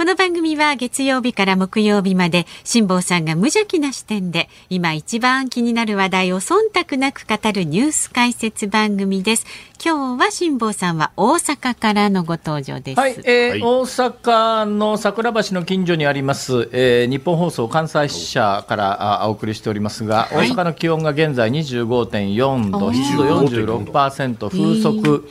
この番組は月曜日から木曜日まで辛坊さんが無邪気な視点で今一番気になる話題を忖度なく語るニュース解説番組です。今日は辛坊さんは大阪からのご登場です。はい、えーはい大阪の桜橋の近所にあります、えー日本放送関西支社からあお送りしておりますが、大阪の気温が現在25.4度、湿度46%、風速、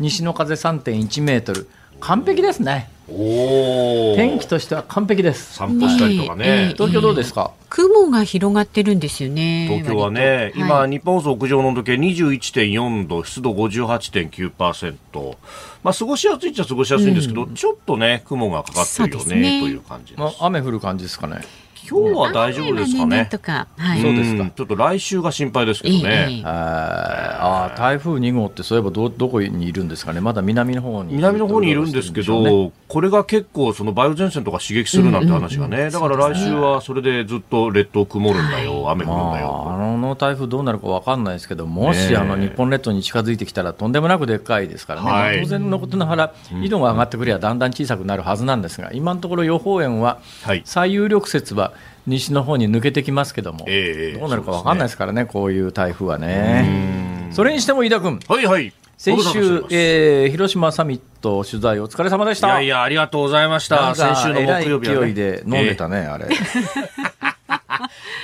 西の風3.1メートル、完璧ですね。お天気としては完璧です。散歩したりとかね。東京どうですか？雲が広がってるんですよね。東京はね、今、はい日本放送屋上の温度計21.4度、湿度58.9%。まあ、過ごしやすいっちゃ過ごしやすいんですけど、ちょっとね、雲がかかってるよねね、という感じです。まあ、雨降る感じですかね。今日は大丈夫ですかね。とか、はい。そうですか。んちょっと来週が心配ですけどええ。ね。ええあー台風2号ってそういえばどどこにいるんですかね、まだ南の方に南の方にいるんですけど、ねこれが結構その梅雨前線とか刺激するなんて話がね、だから来週はそれでずっと列島曇るんだよ、雨降るんだまあ、よ。あの台風どうなるか分かんないですけど、もし、あの日本列島に近づいてきたら、とんでもなくでっかいですからね、当然のことながら、緯度が上がってくればだんだん小さくなるはずなんですが、今のところ予報円は、はい。最有力説は西の方に抜けてきますけども、ええどうなるか分かんないですからね、こういう台風はね。それにしても飯田君、はいはい。先週えー広島サミット取材、お疲れ様でした。いやいや、ありがとうございました。先週の木曜日は、ね。勢いで飲んでたね、あれ。え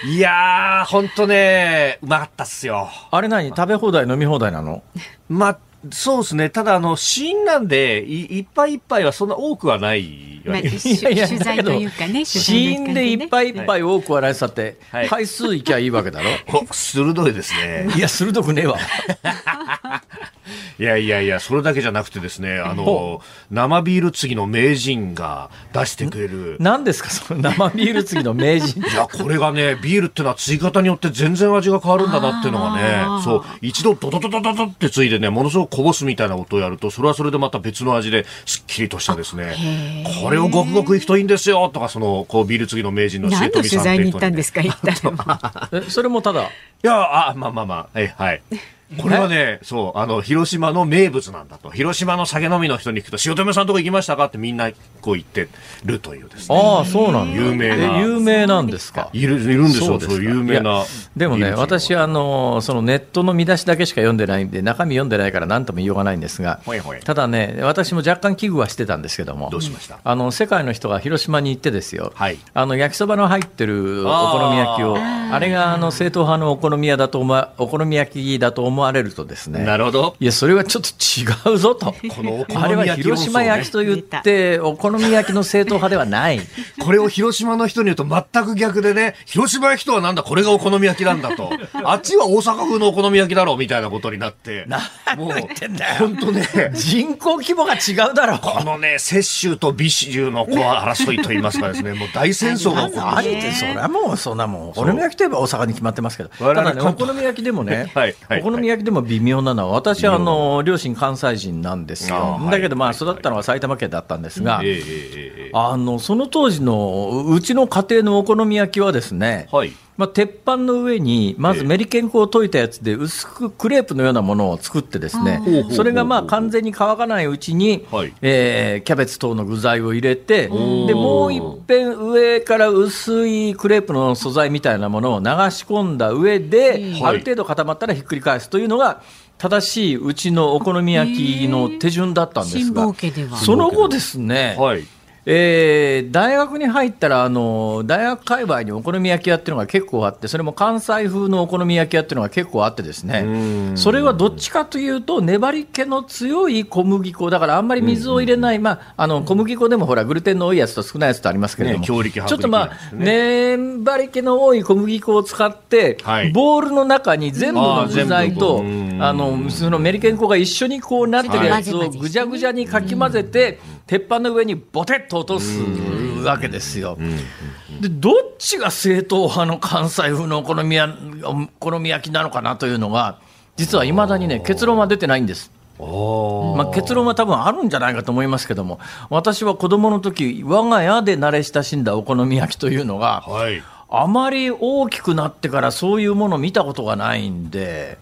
えいやー、ほんとね、うまかったっすよ。あれ何？食べ放題、飲み放題なの？まあ、そうですね。ただ、あの、シーンなんで、いいっぱいいっぱいはそんな多くはないわまあけです。し取材というかね、取材死の一環因でいっぱいいっぱい多く笑いさって、はい回数いきゃいいわけだろ。お鋭いですね。いや、鋭くねえわ。いやいやいや、それだけじゃなくてですね、あほの、生ビール継ぎの名人が出してくれる。何ですか、その生ビール継ぎの名人。いや、これがね、ビールってのは継ぎ方によって全然味が変わるんだなっていうのがあねー、そう、一度ドドドドドドって継いでね、ものすごくこぼすみたいな音をやると、それはそれでまた別の味ですっきりとしたですね、これをごくごくいくといいんですよとか、その、こう、ビール継ぎの名人の何の取さん材に行っていう人ねったんですか、行ったのは。えそれもただ。いや、あ、まあまあまあ、はい、はい。これはね、そう、あの、広島の名物なんだと。広島の酒飲みの人に聞くと、塩留さんとこ行きましたか？ってみんなこう言ってるというですね。ああ、そうなんだ。有名な。え有名なんですか？いる、いるんですよ、そうそう有名いな。でもね、私はあのそのネットの見出しだけしか読んでないんで、中身読んでないから何とも言いようがないんですがほいほい、ただね、私も若干危惧はしてたんですけども、どうしました？あの世界の人が広島に行ってですよ、はい。あの焼きそばの入ってるお好み焼きを、あれがあの正統派のお好み屋だと思わお好み焼きだと思われるとですね、なるほど。いや、それはちょっと違うぞと。このお好あれはみ焼き広島焼きと言って、お好み焼きの正統派ではない。これを広島の人に言うと全く逆でね、広島焼きとはなんだ、これがお好み焼きなんだと。あっちは大阪風のお好み焼きだろうみたいなことになって。もう、本当ね、人口規模が違うだろう。このね、摂州と美州のこう争いといいますかですね、もう大戦争が起こるんですよ何って、それはもう、そんなもん、お好み焼きといえば大阪に決まってますけど、ただね、お好み焼きでもねはいはい、お好み焼きでも微妙なのは、私はあの両親関西人なんですよ。だけど、まあ、はい育ったのは埼玉県だったんですがあのその当時のうちの家庭のお好み焼きはですね、はい。まあ、鉄板の上にまずメリケン粉を溶いたやつで薄くクレープのようなものを作ってですねそれがまあ完全に乾かないうちに、はい。えーキャベツ等の具材を入れてー。でもう一遍上から薄いクレープの素材みたいなものを流し込んだ上で、はい。ある程度固まったらひっくり返すというのが正しいうちのお好み焼きの手順だったんです辛が。その後ですね、はい。えー大学に入ったらあの大学界隈にお好み焼き屋っていうのが結構あってそれも関西風のお好み焼き屋っていうのが結構あってですね。それはどっちかというと粘り気の強い小麦粉。だからあんまり水を入れない、まあ、あの小麦粉でもほらグルテンの多いやつと少ないやつとありますけれども、ね強力薄力ちょっとまあ粘り気の多い小麦粉を使って、はい。ボールの中に全部の具材とあのそのメリケン粉が一緒にこうなってるやつをぐじゃぐじゃにかき混ぜて、鉄板の上にボテッと落とすわけですよ。でどっちが正統派の関西風のお好みやお好み焼きなのかなというのが実はいまだにね結論は出てないんです。まあ、結論は多分あるんじゃないかと思いますけども私は子供の時我が家で慣れ親しんだお好み焼きというのが、はい。あまり大きくなってからそういうものを見たことがないんで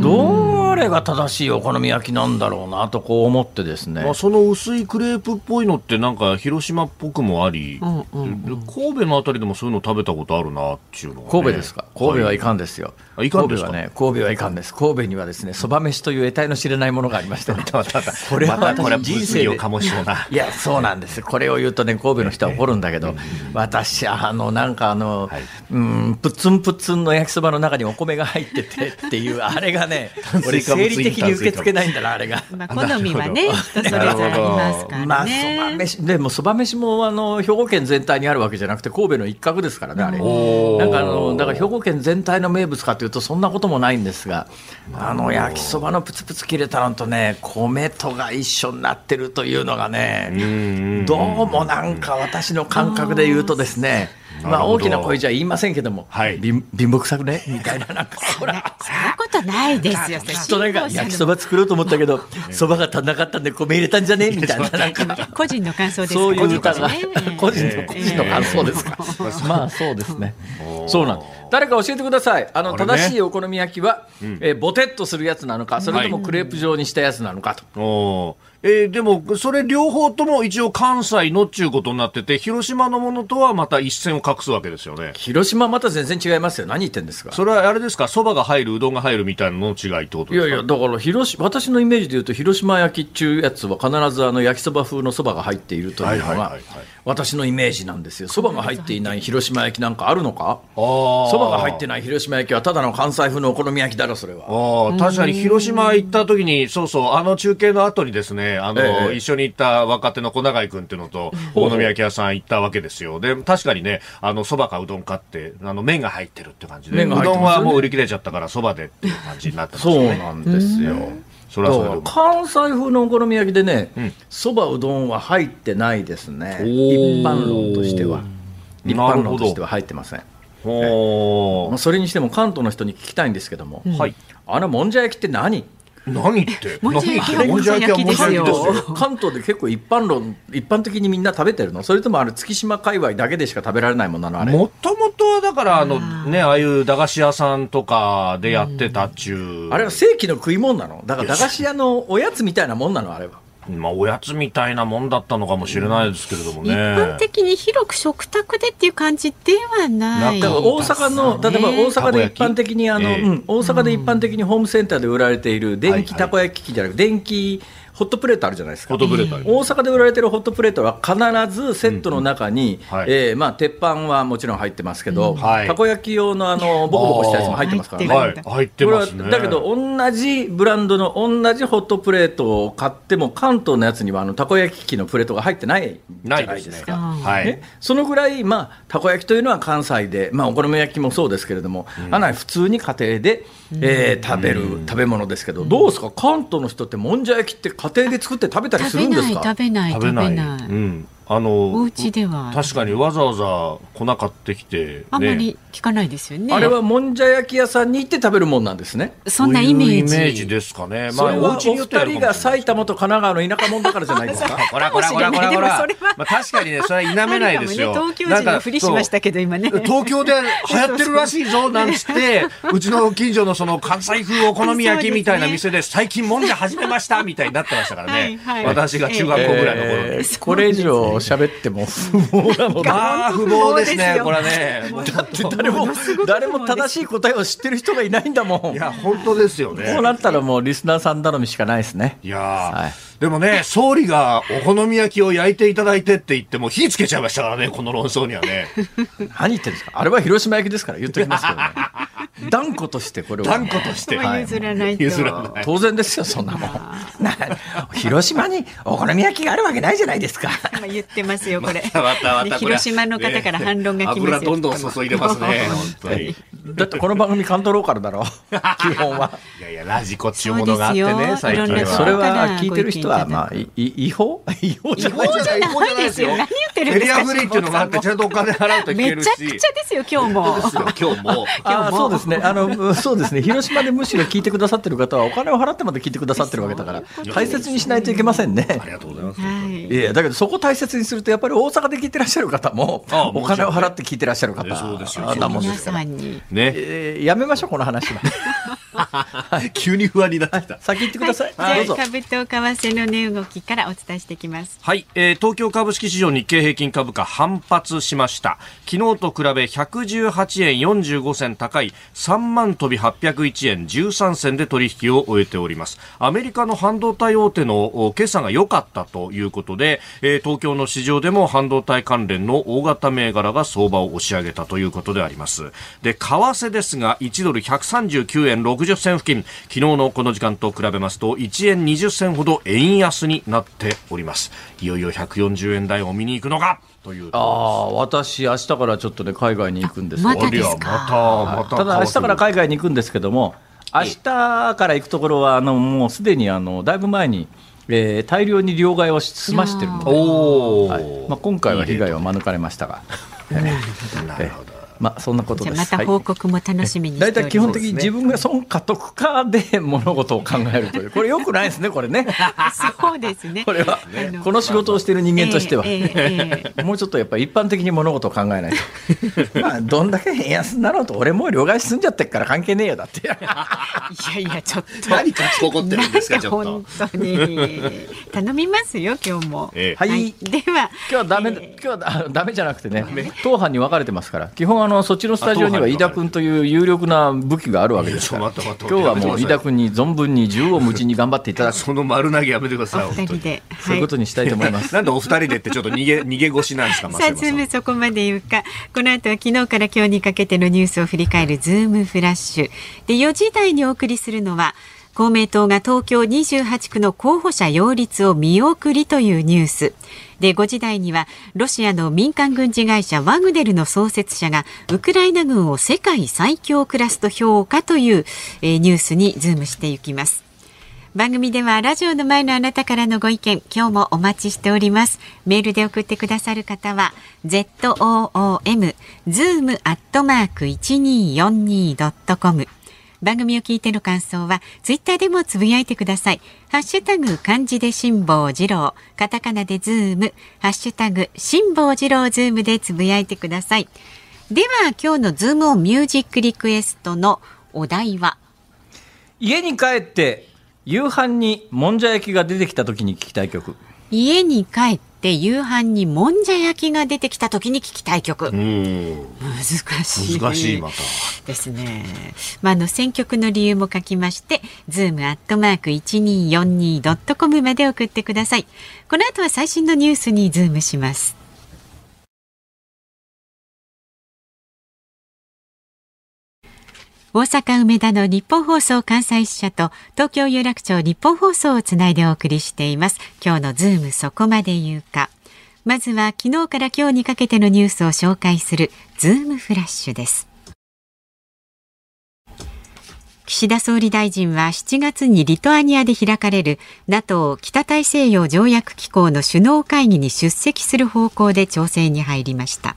どれが正しいお好み焼きなんだろうなとこう思ってですね。まあ、その薄いクレープっぽいのってなんか広島っぽくもあり、うんうんで神戸のあたりでもそういうの食べたことあるなっていうのが、ね、神戸ですか？神戸はいかんですよ、あい神戸はね神戸はいかんです。神戸にはですねそば飯という得体の知れないものがありましてね。また これはまたこれは私人生で物議を醸しそうな。いやそうなんですこれを言うとね神戸の人は怒るんだけど私あのなんかあの、はい。うんプツンプツンの焼きそばの中にお米が入っててっていうあれがね俺生理的に受け付けないんだなあれが。まあ、好みはね、人それぞれありますからね。まあ、そば飯、でもそば飯も、あの、兵庫県全体にあるわけじゃなくて、神戸の一角ですからね、あれ。なんか、あの、だから兵庫県全体の名物かというと、そんなこともないんですが。あの、焼きそばのプツプツ切れたのとね、米とが一緒になってるというのがね。どうもなんか、私の感覚で言うとですね。まあ、大きな声じゃ言いませんけども、はい。貧貧乏くさくね？みたいな、なんか、ほら。そんなことないですよ。きっとなんか焼きそば作ろうと思ったけど、そばが足んなかったんで米入れたんじゃね？みたいな、なんか。個人の感想ですそういう歌が。ね、個人の、個人の感想ですか？まあ、そうですね。そうなん。誰か教えてください。あの、あれね。正しいお好み焼きは、えーボテッとするやつなのか、それともクレープ状にしたやつなのかと。えーでも、それ両方とも一応関西のっちゅうことになってて、広島のものとはまた一線を画すわけですよね。広島また全然違いますよ。何言ってんですか。それはあれですか、そばが入る、うどんが入るみたいなのの違いってことですか？いやいや、だから広島、私のイメージで言うと、広島焼きっちゅうやつは必ずあの焼きそば風のそばが入っているというのがはいはいはいはい、私のイメージなんですよ。そばが入っていない広島焼きなんかあるのか？そそばが入ってない広島焼きはただの関西風のお好み焼きだろ、それは。確かに広島行った時に、そうそう、あの中継の後にですね、あの、ええ一緒に行った若手の小永井君っていうのと、お好み焼き屋さん行ったわけですよ。で、確かにね、あの、蕎麦かうどんかって、あの、麺が入ってるって感じで、麺がうどんはもう売り切れちゃったから、蕎麦でっていう感じになってますよそうね。なんですよ。それはそれ関西風のお好み焼きでねん、そば、うどんは入ってないですね、一般論としては。一般論としては入ってません。ほまあそれにしても関東の人に聞きたいんですけども、ーはい。あのもんじゃ焼きって何？何ってもんじゃ焼きもんじ焼きですよ。関東で結構一般論、一般的にみんな食べてるの？それともあれ月島界隈だけでしか食べられないものなの？あれ。もともとはだから、あの、ね、ああいう駄菓子屋さんとかでやってたっちゅう。あれは正規の食い物なの？だから駄菓子屋のおやつみたいなもんなの？あれは。まあ、おやつみたいなもんだったのかもしれないですけれどもね。一般的に広く食卓でっていう感じではない。だから大阪の、例えば大阪で一般的にあの、たこ焼きうん、大阪で一般的にホームセンターで売られている電気たこ焼き器じゃなくて、電気ホットプレートあるじゃないですか。ホットプレートあります大阪で売られてるホットプレートは必ずセットの中に、鉄板はもちろん入ってますけど、はいたこ焼き用のあのボコボコしたやつも入ってますからね。入ってこれはますね。だけど、同じブランドの同じホットプレートを買っても、関東のやつにはあのたこ焼き器のプレートが入ってないじゃないでね。ないですすか。はいね。、そのぐらい、まあ、たこ焼きというのは関西で、まあ、お好み焼きもそうですけれども、あの普通に家庭で、えー食べる食べ物ですけど、どうですか、関東の人って、もんじゃ焼きって家庭で作って食べたりするんですか？食べない食べない。食べない。うん。あの、お家では確かにわざわざ粉買ってきて、あんまねり聞かないですよね。あれはもんじゃ焼き屋さんに行って食べるもんなんですね。そんなイメージ。イメージですかね。それはお家によってはある二人が埼玉と神奈川の田舎者だからじゃないですか？こらこらこらこらこらそれは。まあ確かにね、それは否めないですよ。ね東京人のふりしましたけど、今ね。そう東京で流行ってるらしいぞ、なんつって、うちの近所のその関西風お好み焼きみたいな店で最近もんじゃ始めましたみたいになってましたからね。はいはい私が中学校ぐらいの頃に。えーこれ以上喋っても 不毛なのでまあ、不毛ですね、これはね。誰も誰も正しい答えを知ってる人がいないんだもん。いや、本当ですよねこう。なったらもうリスナーさん頼みしかないですね。いやー、はいでもね、総理がお好み焼きを焼いていただいてって言っても火つけちゃいましたからね、この論争にはね。何言ってるんですか？あれは広島焼きですから言っときますけどね。断固としてこれは断固として、はい、譲らない譲らない。当然ですよそんなもん。広島にお好み焼きがあるわけないじゃないですか。今言ってますよこれ。またまた広島の方から反論が来ますよ、どんどん注いでますねだってこの番組関東ローカルだろ基本は。いやいやラジコっていうものがあってね最近は。それは聞いてる人はまあ 違法？違法じゃない。ですよ。何言ってるんですか？エリアフリーっていうのがあってちゃんとお金払うと聞けるし。めちゃくちゃですよ今日も。今日も。あそうですね。あのそうですね。広島でむしろ聞いてくださってる方はお金を払ってまで聞いてくださってるわけだから大切にしないといけませんね。ありがとうございます、はい、いやだけどそこ大切にするとやっぱり大阪で聞いてらっしゃる方もお金を払って聞いてらっしゃる方そうですよ。なもんですから。ね、えー、やめましょうこの話は 急に不安になってきた。先行ってください。はい、じゃあ株と為替の値動きからお伝えしていきます。はい、えー、東京株式市場日経平均株価反発しました。昨日と比べ118円45銭高い3万飛び801円13銭で取引を終えております。アメリカの半導体大手の決算が良かったということで、えー、東京の市場でも半導体関連の大型銘柄が相場を押し上げたということであります。で、為替ですが1ドル139円60 60銭付近昨日のこの時間と比べますと1円20銭ほど円安になっております。いよいよ140円台を見に行くのかという。ああ私明日からちょっとね海外に行くんですまたですか？またただ明日から海外に行くんですけども明日から行くところはあのもうすでにあのだいぶ前にえー、大量に両替を済ましてるので、はい。まあ、今回は被害は免れましたが。なるほどまあそんなことまた報告も楽しみに大体、基本的に自分が損か得かで物事を考えるという。これよくないですねこれね。そうですね。これは、この仕事をしている人間としては、もうちょっとやっぱり一般的に物事を考えないと。まあどんだけ円安になろうと俺もう両替済んじゃってっから関係ねえよだって。いやいやちょっと。何か起こってるんですかちょっと。本当に。頼みますよ今日も、えはい、では今日はダメ、えー、今日はダメじゃなくてね党派に分かれてますから。基本あのそっちのスタジオには飯田君という有力な武器があるわけですから。今日はもう飯田君に存分に縦横無尽に頑張っていただく。その丸投げやめてください 二人で、そういうことにしたいと思います。なんでお二人でってちょっと逃げ 逃げ腰なんですかさあズームそこまで言うか。この後は昨日から今日にかけてのニュースを振り返るズームフラッシュ。で4時台にお送りするのは公明党が東京28区の候補者擁立を見送りというニュースで5時台にはロシアの民間軍事会社ワグネルの創設者がウクライナ軍を世界最強クラスと評価という、えー、ニュースにズームしていきます。番組ではラジオの前のあなたからのご意見今日もお待ちしております。メールで送ってくださる方は zoom zoom アットマーク 1242.com 番組を聞いての感想はツイッターでもつぶやいてください。ハッシュタグ漢字で辛坊治郎、カタカナでズーム、ハッシュタグ辛坊治郎ズームでつぶやいてください。では今日のズームオンミュージックリクエストのお題は？家に帰って夕飯にもんじゃ焼きが出てきた時に聞きたい曲。家に帰って夕飯にもんじゃ焼きが出てきた時に聞きたい曲。難しい。難しいまた。ですね、まあ、あの選曲の理由も書きましてズームアットマーク 1242.com まで送ってください。この後は最新のニュースにズームします大阪梅田の日本放送関西支社と東京有楽町日本放送をつないでお送りしています。今日のズームそこまで言うか。まずは昨日から今日にかけてのニュースを紹介するズームフラッシュです。岸田総理大臣は7月にリトアニアで開かれる NATO 北大西洋条約機構の首脳会議に出席する方向で調整に入りました。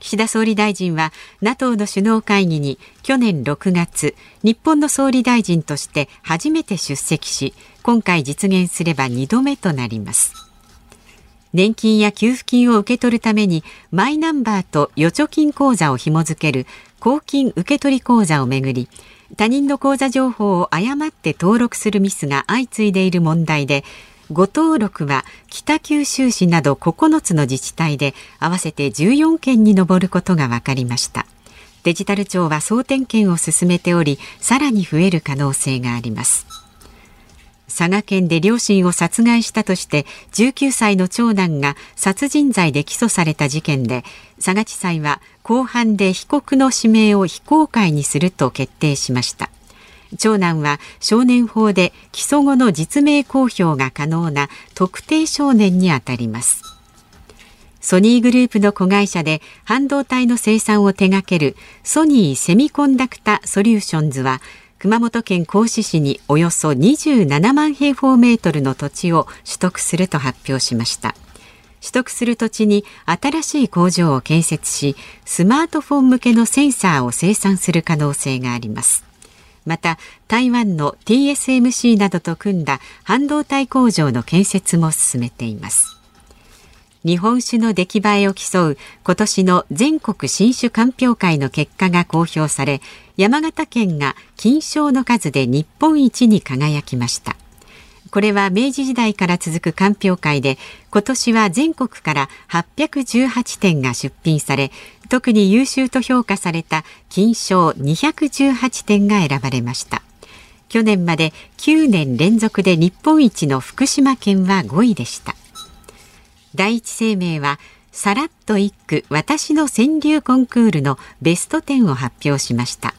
岸田総理大臣は NATO の首脳会議に去年6月日本の総理大臣として初めて出席し今回実現すれば2度目となります。年金や給付金を受け取るためにマイナンバーと預貯金口座を紐付ける公金受取口座をめぐり他人の口座情報を誤って登録するミスが相次いでいる問題で誤登録は北九州市など9つの自治体で合わせて14件に上ることが分かりました。デジタル庁は総点検を進めておりさらに増える可能性があります。佐賀県で両親を殺害したとして19歳の長男が殺人罪で起訴された事件で佐賀地裁は公判で被告の指名を非公開にすると決定しました。長男は少年法で起訴後の実名公表が可能な特定少年にあたります。ソニーグループの子会社で半導体の生産を手掛けるソニーセミコンダクタソリューションズは熊本県合志市におよそ27万平方メートルの土地を取得すると発表しました。取得する土地に新しい工場を建設しスマートフォン向けのセンサーを生産する可能性があります。また台湾の TSMC などと組んだ半導体工場の建設も進めています。日本酒の出来栄えを競う今年の全国新酒鑑評会の結果が公表され山形県が金賞の数で日本一に輝きました。これは明治時代から続く鑑評会で今年は全国から818点が出品され特に優秀と評価された金賞218点が選ばれました。去年まで9年連続で日本一の福島県は5位でした。第一生命はさらっと一句私の川柳コンクールのベスト10を発表しました。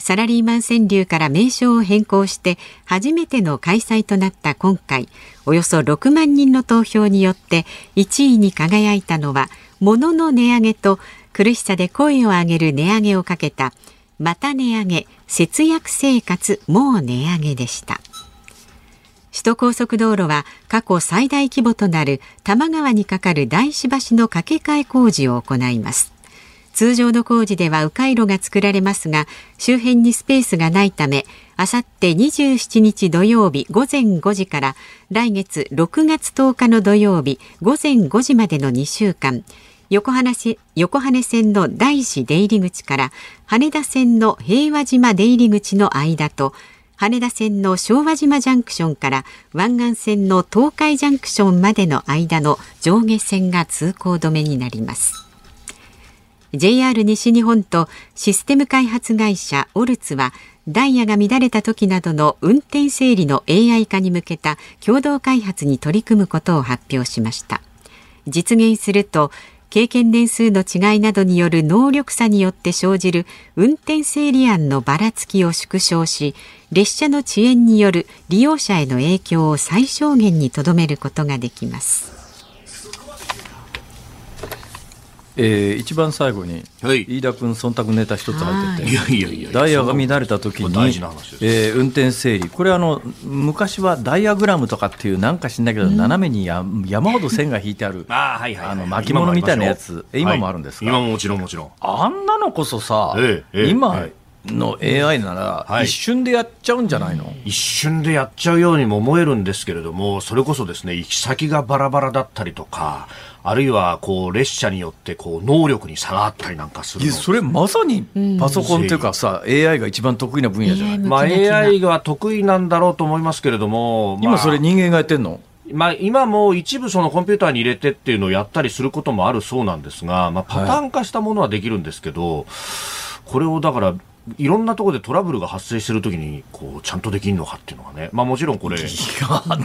サラリーマン川柳から名称を変更して初めての開催となった今回およそ6万人の投票によって1位に輝いたのは物の値上げと苦しさで声を上げる値上げをかけたまた値上げ節約生活もう値上げでした。首都高速道路は過去最大規模となる多摩川に架かる大師橋の架け替え工事を行います。通常の工事では迂回路が作られますが周辺にスペースがないためあさって27日土曜日午前5時から来月6月10日の土曜日午前5時までの2週間横浜横羽線の大師出入口から羽田線の平和島出入口の間と羽田線の昭和島ジャンクションから湾岸線の東海ジャンクションまでの間の上下線が通行止めになります。JR 西日本とシステム開発会社オルツはダイヤが乱れた時などの運転整理の AI 化に向けた共同開発に取り組むことを発表しました。実現すると経験年数の違いなどによる能力差によって生じる運転整理案のばらつきを縮小し列車の遅延による利用者への影響を最小限にとどめることができます。えー、一番最後に、はい、飯田君忖度ネタ一つ入ってて、い。やいやいやダイヤが乱れた時に、えー、運転整理。これあの昔はダイヤグラムとかっていうなんか知んないけど、うん、斜めにや山ほど線が引いてある あの巻物みたいなやつ。今もあるんですか、今ももちろんもちろん。あんなのこそさ、ええ今、の AI なら、一瞬でやっちゃうんじゃないの、一瞬でやっちゃうようにも思えるんですけれども、それこそですね、行き先がバラバラだったりとか、あるいはこう列車によってこう能力に差があったりなんかするそれまさにパソコンというかさ、うん、AI が一番得意な分野じゃない、まあ、AI が得意なんだろうと思いますけれども、まあ、今それ人間がやってんの？まあ、今も一部そのコンピューターに入れてっていうのをやったりすることもあるそうなんですが、まあ、パターン化したものはできるんですけど、はい、これをだからいろんなところでトラブルが発生しているときにこうちゃんとできるのかっていうのがね、まあ、もちろんこれ。いや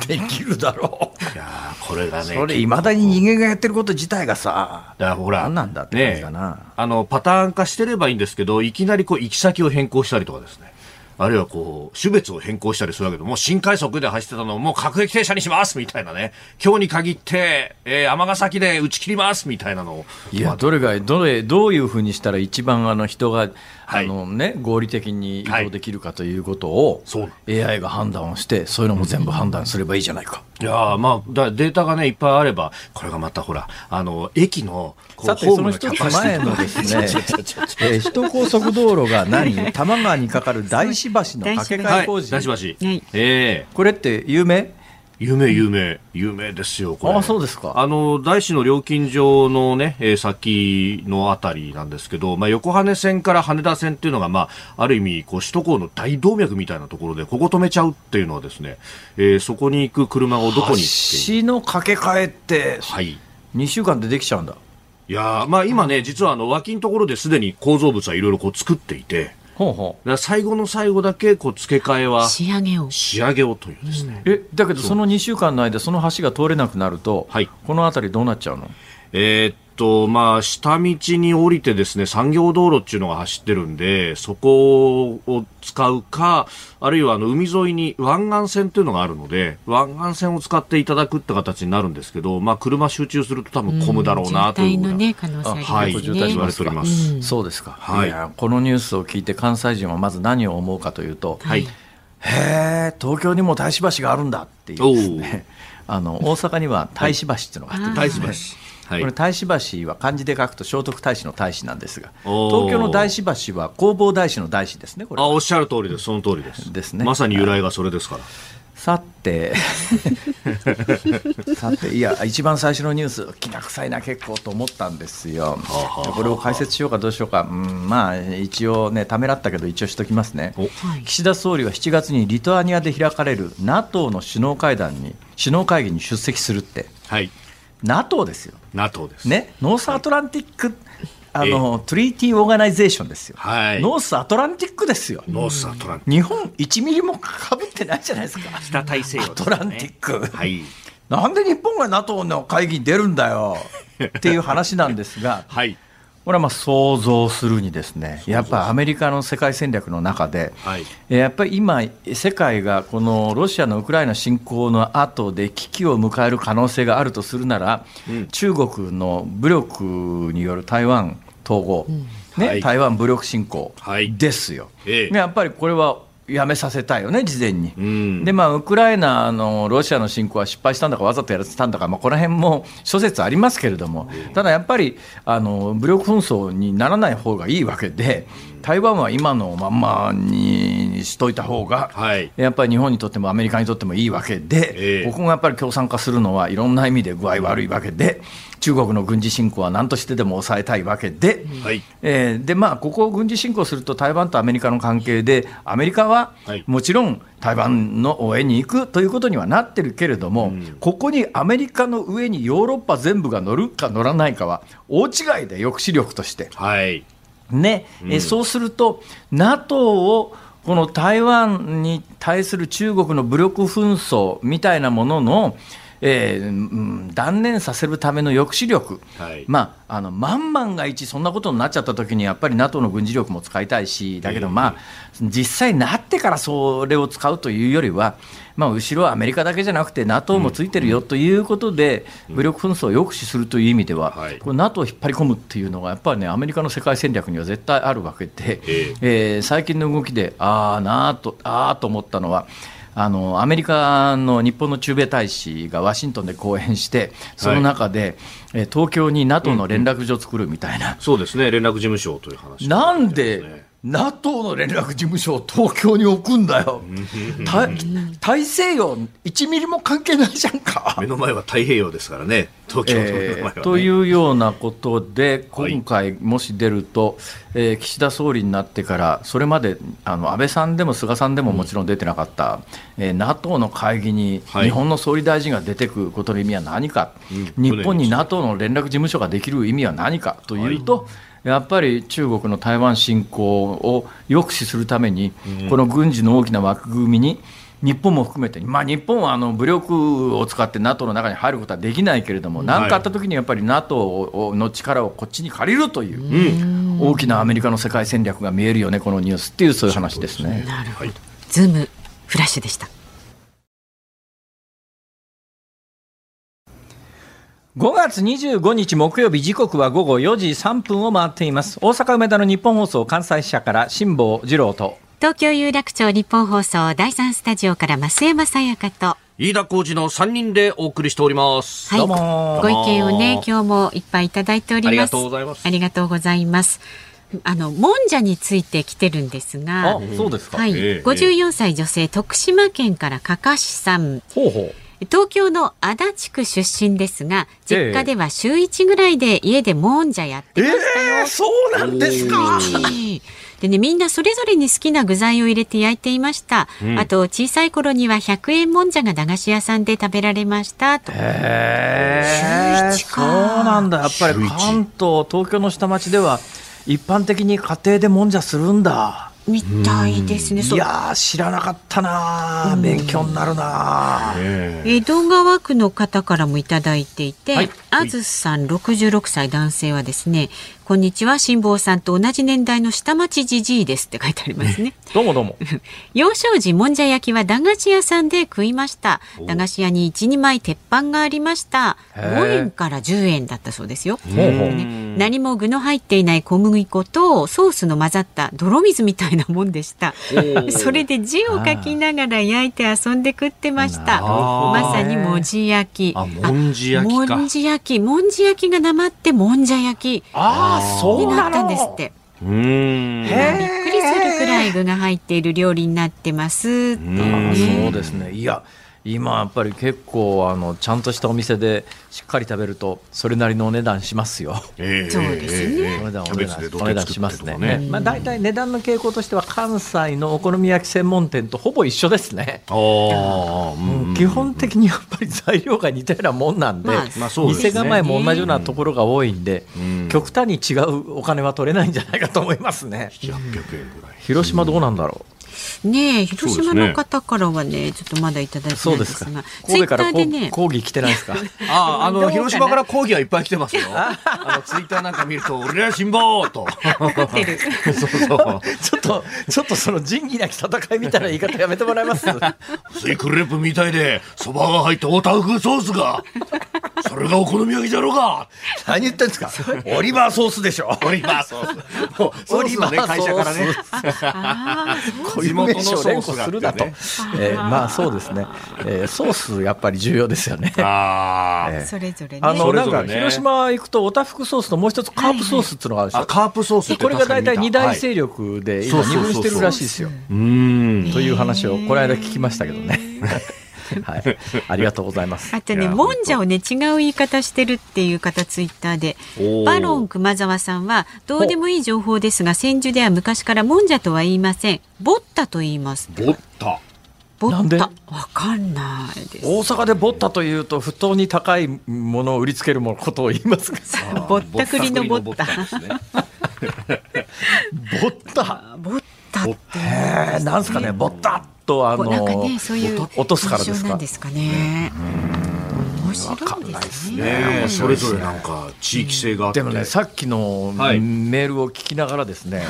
できるだろう。いやこれがね。それいまだに人間がやってること自体がさ、だからほら、何なんだって感じかな、ね、あのパターン化してればいいんですけど、いきなりこう行き先を変更したりとかですね。あるいはこう、種別を変更したりするわけで、もう新快速で走ってたのをもう各駅停車にしますみたいなね。今日に限って、えー、尼崎で打ち切りますみたいなのを。いや、どれが、どれ、どういうふうにしたら一番あの人が、はい、あのね、合理的に移動できるかということを、はい、AI が判断をして、そういうのも全部判断すればいいじゃないか。いやまあだ、データがね、いっぱいあれば、これがまたほら、あの、駅の、さて、その一つ前のですね、えー、首都高速道路が何、多摩川に架かる大師橋の架け替え工事。大師橋。はい、ええー、これって有名？有名、有名、有名ですよ、これ。あ、そうですか。あの、大師の料金所のね、えー、先のあたりなんですけど、まあ、横羽線から羽田線っていうのが、まあ、ある意味、こう、首都高の大動脈みたいなところで、ここ止めちゃうっていうのはですね、えー、そこに行く車をどこに橋の架け替えって、はい。2週間でできちゃうんだ。いやまあ今ね、実はあの、脇のところですでに構造物はいろいろこう作っていて、ほうほだから最後の最後だけこう付け替えは仕上げを。仕上げをというですね、うえだけどその2週間の間その橋が通れなくなると、はい。この辺りどうなっちゃうの？えーっと、まあ、下道に降りてですね、産業道路っていうのが走ってるんで、そこを使うか、あるいはあの海沿いに湾岸線っていうのがあるので、湾岸線を使っていただくって形になるんですけど、まあ、車集中すると多分混むだろうなというふうな渋滞のね、可能性ありますね。はい、渋滞言われております。そうですか、はいやこのニュースを聞いて関西人はまず何を思うかというと、はい。へえ東京にも大師橋があるんだっていうですね あの大阪には大師橋っていうのがあって、大使橋。はい。これ。大師橋は漢字で書くと聖徳太子の太子なんですが東京の大師橋は弘法大師の大師ですねこれ。あ、はおっしゃる通りです。その通りです。ですね。まさに由来がそれですから。さて。さていや一番最初のニュースきな臭いな結構と思ったんですよ。はあこれを解説しようかどうしようか、うん、まあ一応ねためらったけど一応しときますね。岸田総理は7月にリトアニアで開かれる NATO の首脳会談に首脳会議に出席するって。はい。NATO ですよ。NATO です。。ね。 North Atlantic、あの Treaty Organization ですよ、はい。 North Atlantic ですよ。 North Atlantic 日本1ミリもかぶってないじゃないですか。北大西洋 Atlantic、はい。なんで日本が NATO の会議に出るんだよ。っていう話なんですが、はい。これはまあ想像するにですね、やっぱアメリカの世界戦略の中で、はい。えーやっぱり今、世界がこのロシアのウクライナ侵攻の後で危機を迎える可能性があるとするなら、中国の武力による台湾統合、ねはい。台湾武力侵攻はい。ですよ、ええ。ねやっぱりこれはやめさせたいよね、事前に。うん。でまあ、ウクライナのロシアの侵攻は失敗したんだか、わざとやらせたんだか、まあ、この辺も諸説ありますけれども、ただやっぱりあの武力紛争にならない方がいいわけで、台湾は今のまんまにしといた方が、はい。やっぱり日本にとってもアメリカにとってもいいわけで、ええ。ここがやっぱり共産化するのはいろんな意味で具合悪いわけで、中国の軍事侵攻は何としてでも抑えたいわけで。はい。えーでまあ、ここを軍事侵攻すると台湾とアメリカの関係でアメリカははいもちろん台湾の応援に行くということにはなってるけれども、ここにアメリカの上にヨーロッパ全部が乗るか乗らないかは大違いで抑止力として。はい。ねえそうすると NATO をこの台湾に対する中国の武力紛争みたいなものの、えーうん断念させるための抑止力、はい。まあ、あの万万が一そんなことになっちゃった時にやっぱり NATO の軍事力も使いたいしだけど、まあ、実際になってからそれを使うというよりは、まあ、後ろはアメリカだけじゃなくて NATO もついてるよということで、武力紛争を抑止するという意味では、はい。これ NATO を引っ張り込むっていうのがやっぱりねアメリカの世界戦略には絶対あるわけで、ええ。ー最近の動きでああなあとああと思ったのはあのアメリカの日本の駐米大使がワシントンで講演してその中で、えー東京に NATO の連絡所を作るみたいな、そうですね。連絡事務所という話。なんで NATO の連絡事務所を東京に置くんだよ、た大西洋1ミリも関係ないじゃんか。目の前は太平洋ですからね。東京の目の前は、ね。えーというようなことで、はい今回、もし出ると、えー岸田総理になってから、それまであの安倍さんでも菅さんでももちろん出てなかった、えー NATO の会議にはい。日本の総理大臣が出てくることの意味は何か、うん。日本に NATO の連絡事務所ができる意味は何かというと、やっぱり中国の台湾侵攻を抑止するために、この軍事の大きな枠組みに、日本も含めて、まあ、日本はあの武力を使って NATO の中に入ることはできないけれども、何かあったときにやっぱり NATO の力をこっちに借りるという、大きなアメリカの世界戦略が見えるよね、このニュースっていう、そういう話ですね。なるほどはい。ズームフラッシュでした。5月25日木曜日時刻は午後4時3分を回っています大阪梅田の日本放送関西支社から辛坊治郎と東京有楽町日本放送第三スタジオから増山さやかと。飯田浩二の3人でお送りしております。はい。どうもご意見をね、今日もいっぱいいただいております。ありがとうございますありがとうございます。あの、もんじゃについて来てるんですがあ、そうですか、はい、ええ54歳女性、徳島県からかかしさん。ほうほう東京の足立区出身ですが、実家では週1ぐらいで家でもんじゃやってましたよ。えー、そうなんですか？でね、みんなそれぞれに好きな具材を入れて焼いていました。あと、小さい頃には100円もんじゃが駄菓子屋さんで食べられました。と。へー週一かそうなんだやっぱり関東東京の下町では一般的に家庭でもんじゃするんだみたいですね。いや知らなかったな、勉強になるな、江戸川区の方からもいただいていて、はい、あずさん66歳男性はですね、こんにちは辛坊さんと同じ年代の下町じじいですって書いてありますね。どうもどうも。幼少時もんじゃ焼きは駄菓子屋さんで食いました。駄菓子屋に1、2枚鉄板がありました。5円から10円だったそうですよ、ね、何も具の入っていない小麦粉とソースの混ざった泥水みたいなもんでした。それで字を書きながら焼いて遊んで食ってました。まさにもじ焼き。もんじ焼きもんじ焼き。もんじ焼きがなまってもんじゃ焼き。あそうなったんですって。うんびっくりするくらい具が入っている料理になってますってね。そうですね。いや。今やっぱり結構あのちゃんとしたお店でしっかり食べるとそれなりのお値段しますよ。えー、そうですね。お値段お値段お値段しますね。ねまあ大体値段の傾向としては関西のお好み焼き専門店とほぼ一緒ですね。あうん、基本的にやっぱり材料が似たようなもんなんで、まあまあでね、店構えも同じようなところが多いんで、うん、極端に違うお金は取れないんじゃないかと思いますね。広島どうなんだろう。ね広島の方からはね、ちょっとまだいただいてないですが、神戸からでね、抗議来てないですか？あ、あの広島から抗議はいっぱい来てますよ。あのツイッターなんか見ると、俺は辛抱と。そうそう。ちょっと、ちょっとその仁義なき戦いみたいな言い方やめてもらえます？スイクレープみたいで、そばが入ったオタフソースが。それがお好み焼きじゃろうが。何言ってんですか？オリバーソースでしょ。オリバーソース。オリバー会社からね。こういう名詞を連呼するだと。えー、まあそうですね。えー、ソースやっぱり重要ですよね。ああ、えー、それぞれね。あのなんか広島行くとおたふくソースともう一つカープソースっていうのがあるんですよ。カープソースこれが大体二大勢力で今二分してるらしいですよ。うんという話をこの間聞きましたけどね。はい、ありがとうございます。あとね、もんじゃをね、違う言い方してるっていう方、ツイッターで。バロン熊沢さんは、どうでもいい情報ですが、千住では昔からもんじゃとは言いません。ボッタと言います。ボッタ。ボッタわかんないです大阪でボッタというと不当に高いものを売りつけるものことを言いますが ぼったくりのボッタボッタボッタってへえなんすかねボッタとあの、ね、そういう落とすからですか。ですかね。面白いですね。それぞれなんか地域性があって。でもね、さっきのメールを聞きながらですね、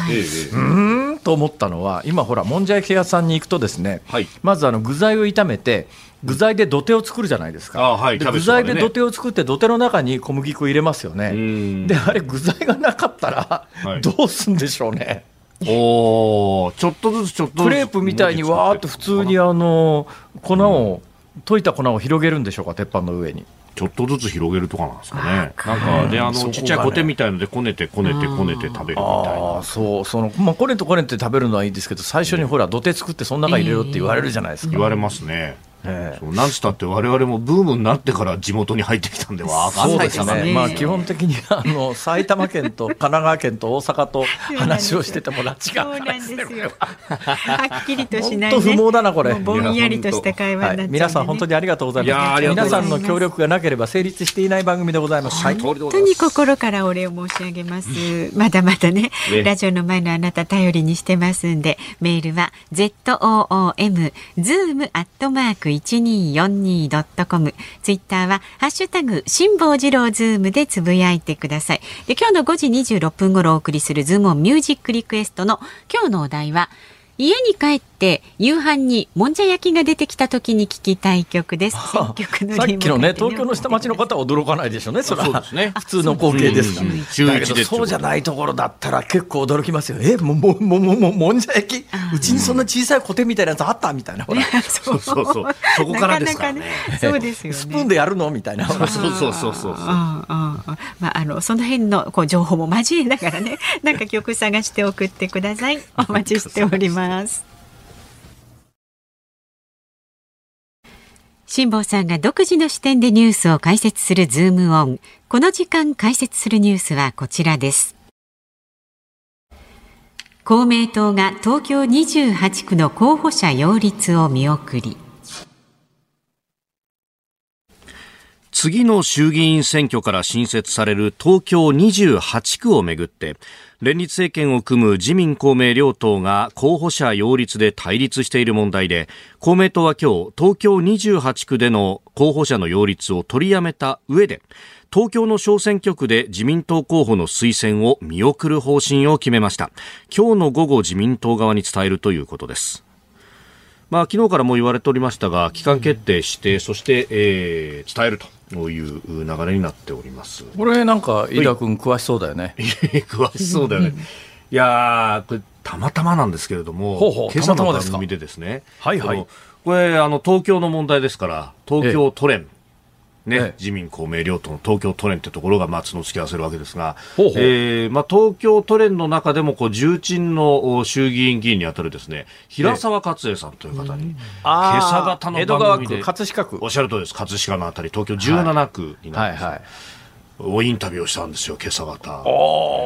うんと思ったのは、今ほらもんじゃ焼き屋さんに行くとですね、まずあの具材を炒めて。具材で土手を作るじゃないですか、はい、具材で土手を作って土手の中に小麦粉入れますよね。であれ具材がなかったらどうすんでしょうね、おちょっとずつちょっとクレープみたいにわーっと普通にあの粉を、溶いた粉を広げるんでしょうか鉄板の上にちょっとずつ広げるとかなんですかね。なんかであのちっちゃいコテみたいのでこねてこねてこねて食べるみたいな。そうそのまあこねとこねて食べるのはいいですけど最初にほら土手作ってその中入れろって言われるじゃないですか。言われますね。えー、なんつったって我々もブームになってから地元に入ってきたんでわかんないですね。まあ基本的にあの埼玉県と神奈川県と大阪と話をしてても拉致がそうなんですよ。はっきりとしない、ね、不毛だなこれ。ぼんやりとした会話、ねはい、皆さん本当にありがとうございます。皆さんの協力がなければ成立していない番組でございます。はい、本当に心からお礼を申し上げます。まだまだね、ラジオの前のあなた頼りにしてますんで、メールは z o o m zoom アットマーク一二四 12.com ツイッターはハッシュタグ辛坊治郎ズームでつぶやいてくださいで今日の5時26分頃お送りするズームオンミュージックリクエストの今日のお題は家に帰って夕飯にもんじゃ焼きが出てきた時に聞きたい曲です。選曲のさっきのね東京の下町の方は驚かないでしょうね。それはね、普通の光景ですから。だけどそうじゃないところだったら結構驚きますよ。えももももももんじゃ焼き？うちにそんな小さいコテみたいなやつあったみたいなほら。そうそうそう。そこからですからね。そうですよスプーンでやるの？みたいな。そうそうそうそう。ああまああのその辺のこう情報も交えながらね、なんか曲探して送ってください。お待ちしております。辛坊さんが独自の視点でニュースを解説するズームオン。この時間解説するニュースはこちらです。公明党が東京28区の候補者擁立を見送り。次の衆議院選挙から新設される東京28区をめぐって連立政権を組む自民公明両党が候補者擁立で対立している問題で公明党は今日東京28区での候補者の擁立を取りやめた上で東京の小選挙区で自民党候補の推薦を見送る方針を決めました。今日の午後自民党側に伝えるということです。まあ、昨日からも言われておりましたが、期間決定して、そして、えー、伝えると。いう流れになっております。これなんか、飯田君、詳しそうだよね。詳しそうだよね。いやこれ、たまたまなんですけれども、ほうほう今朝の番組でですね、はいはい、これあの、東京の問題ですから、東京都連、ね、ええ、自民、公明両党の東京都連ってところが、まあ、角突き合わせるわけですが、ほうほうえー、まあ、東京都連の中でも、こう、重鎮の衆議院議員に当たるですね、平沢勝栄さんという方に、え、今朝方の番組で、葛飾区。おっしゃる通りです。葛飾のあたり、東京17区になります。はいはいはいをインタビューをしたんですよ、今朝方。ああ、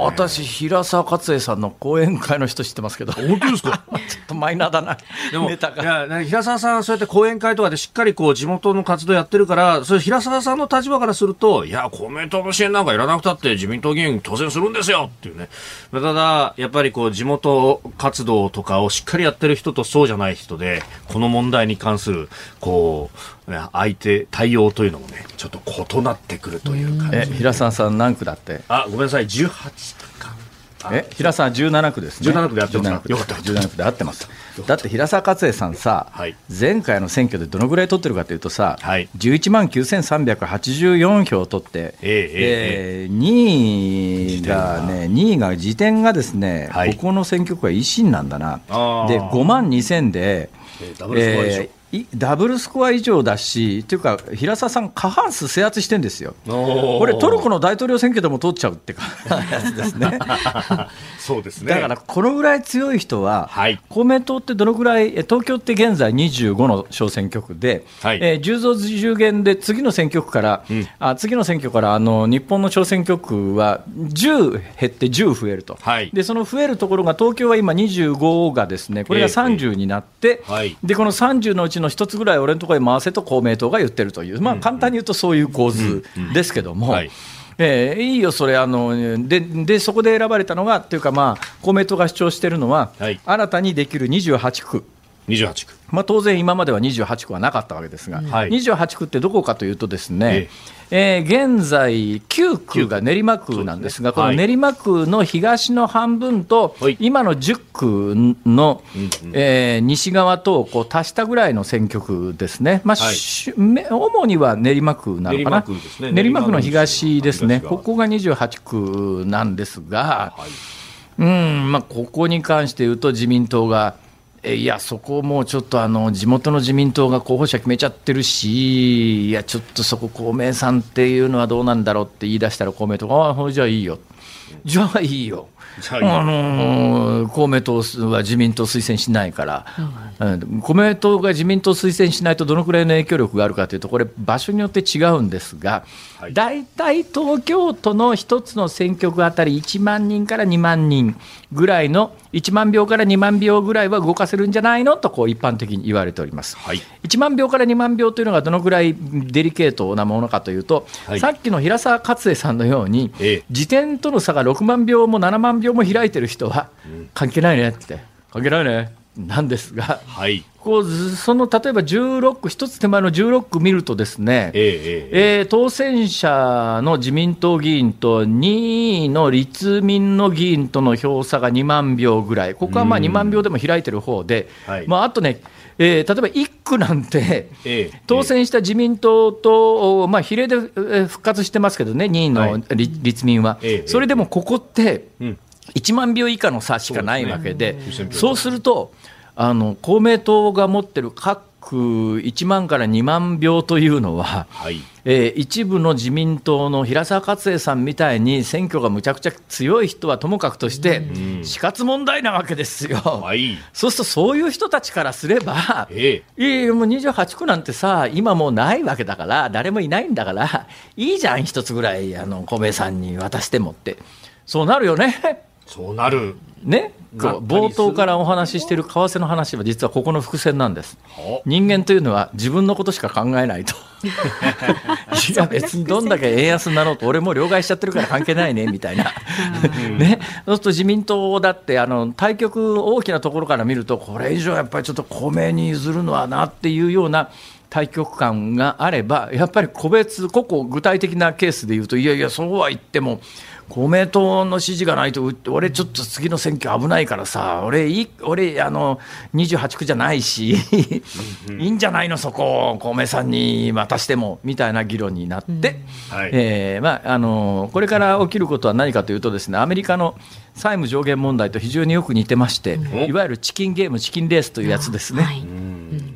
私、平沢勝栄さんの講演会の人知ってますけど。本当ですか？ちょっとマイナーだな。でも、いや、平沢さん、そうやって講演会とかでしっかりこう、地元の活動やってるから、それ平沢さんの立場からすると、いや、公明党の支援なんかいらなくたって自民党議員当選するんですよっていうね。ただ、やっぱりこう、地元活動とかをしっかりやってる人とそうじゃない人で、この問題に関する、こう、相手対応というのもねちょっと異なってくるという感じ、え平沢さん何区だって？あごめんなさい。18区か。え平沢17区ですね。17区で合ってますよかった。17区で合ってます。だって平沢勝栄さんさ、はい、前回の選挙でどのぐらい取ってるかというとさ、はい、11万9384票取って、えー、えー、2位がね2位が時点がですね、はい、ここの選挙区は維新なんだな。で5万2000で、えー、ダブルスコアでしょ、えーダブルスコア以上だし、というか、平沢さん、過半数制圧してるんですよ、これ、トルコの大統領選挙でも通っちゃうって やつですね。そうですね。だから、このぐらい強い人は、はい、公明党ってどのぐらい、東京って現在25の小選挙区で、はい、えー、10増10減で、次の選挙区から、うん、あ次の選挙からあの日本の小選挙区は10減って10増えると、はい、でその増えるところが、東京は今25がですね、これが30になって、えーはい、でこの30のうちの一つぐらい俺のところへ回せと公明党が言ってるという、まあ、簡単に言うとそういう構図ですけども。えー、いいよ、それあのでで、そこで選ばれたのが、というか、まあ、公明党が主張しているのは、はい、新たにできる28区。28区。まあ、当然、今までは28区はなかったわけですが、はい、28区ってどこかというと、ですね、えー、現在、9区が練馬区なんですが、すね、この練馬区の東の半分と、はい、今の10区の、えー、西側とこう足したぐらいの選挙区ですね、まあ、はい、主には練馬区なのかな、練馬区、ね,、の東ですね、ここが28区なんですが、はい、うんまあ、ここに関して言うと、自民党が。いや、そこもうちょっとあの地元の自民党が候補者決めちゃってるし、いや、ちょっとそこ、公明さんっていうのはどうなんだろうって言い出したら、公明党が、ああ、じゃあいいよ、じゃあいいよ。あの公明党は自民党推薦しないから、うん、公明党が自民党推薦しないとどのくらいの影響力があるかというと、これ、場所によって違うんですが、大体東京都の1つの選挙区あたり1万人から2万人ぐらいの、1万票から2万票ぐらいは動かせるんじゃないの？とこう一般的に言われております、はい、1万票から2万票というのがどのくらいデリケートなものかというと、はい、さっきの平沢勝栄さんのように、ええ、時点との差が6万票も7万票も開いてる人は、関係ないねって、関係ないねなんですが、はい、こうその例えば16区、一つ手前の16区見ると、ですね、えええー、当選者の自民党議員と2位の立民の議員との票差が2万票ぐらい、ここはまあ2万票でも開いてる方で、はい、まあ、あとね、えー、例えば1区なんて、ええ、当選した自民党と、まあ、比例で復活してますけどね、2位の立民は、え、それでもここって、1万票以下の差しかないわけで、そうすると、あの公明党が持ってる各1万から2万票というのは、はい、えー、一部の自民党の平沢勝栄さんみたいに選挙がむちゃくちゃ強い人はともかくとして、死活問題なわけですよ、はい、そうするとそういう人たちからすれば、ええ、いやもう28区なんてさ、今もうないわけだから、誰もいないんだから、いいじゃん、一つぐらいあの公明さんに渡してもって、そうなるよね。そうなる。ね、冒頭からお話ししている為替の話は実はここの伏線なんです。人間というのは自分のことしか考えないと。いや別にどんだけ円安になろうと俺も両替しちゃってるから関係ないねみたいな。ね、そうすると自民党だってあの対局大きなところから見るとこれ以上やっぱりちょっと公明に譲るのはなっていうような。対局感があれば、やっぱり個別、個々具体的なケースでいうと、いやいや、そうは言っても、公明党の支持がないと、俺ちょっと次の選挙危ないからさ、俺、い俺あの28区じゃないし、いいんじゃないの、そこ、公明さんに渡してもみたいな議論になって、えまあ、あのこれから起きることは何かというとですね、アメリカの債務上限問題と非常によく似てまして、いわゆるチキンゲーム、チキンレースというやつですね。はい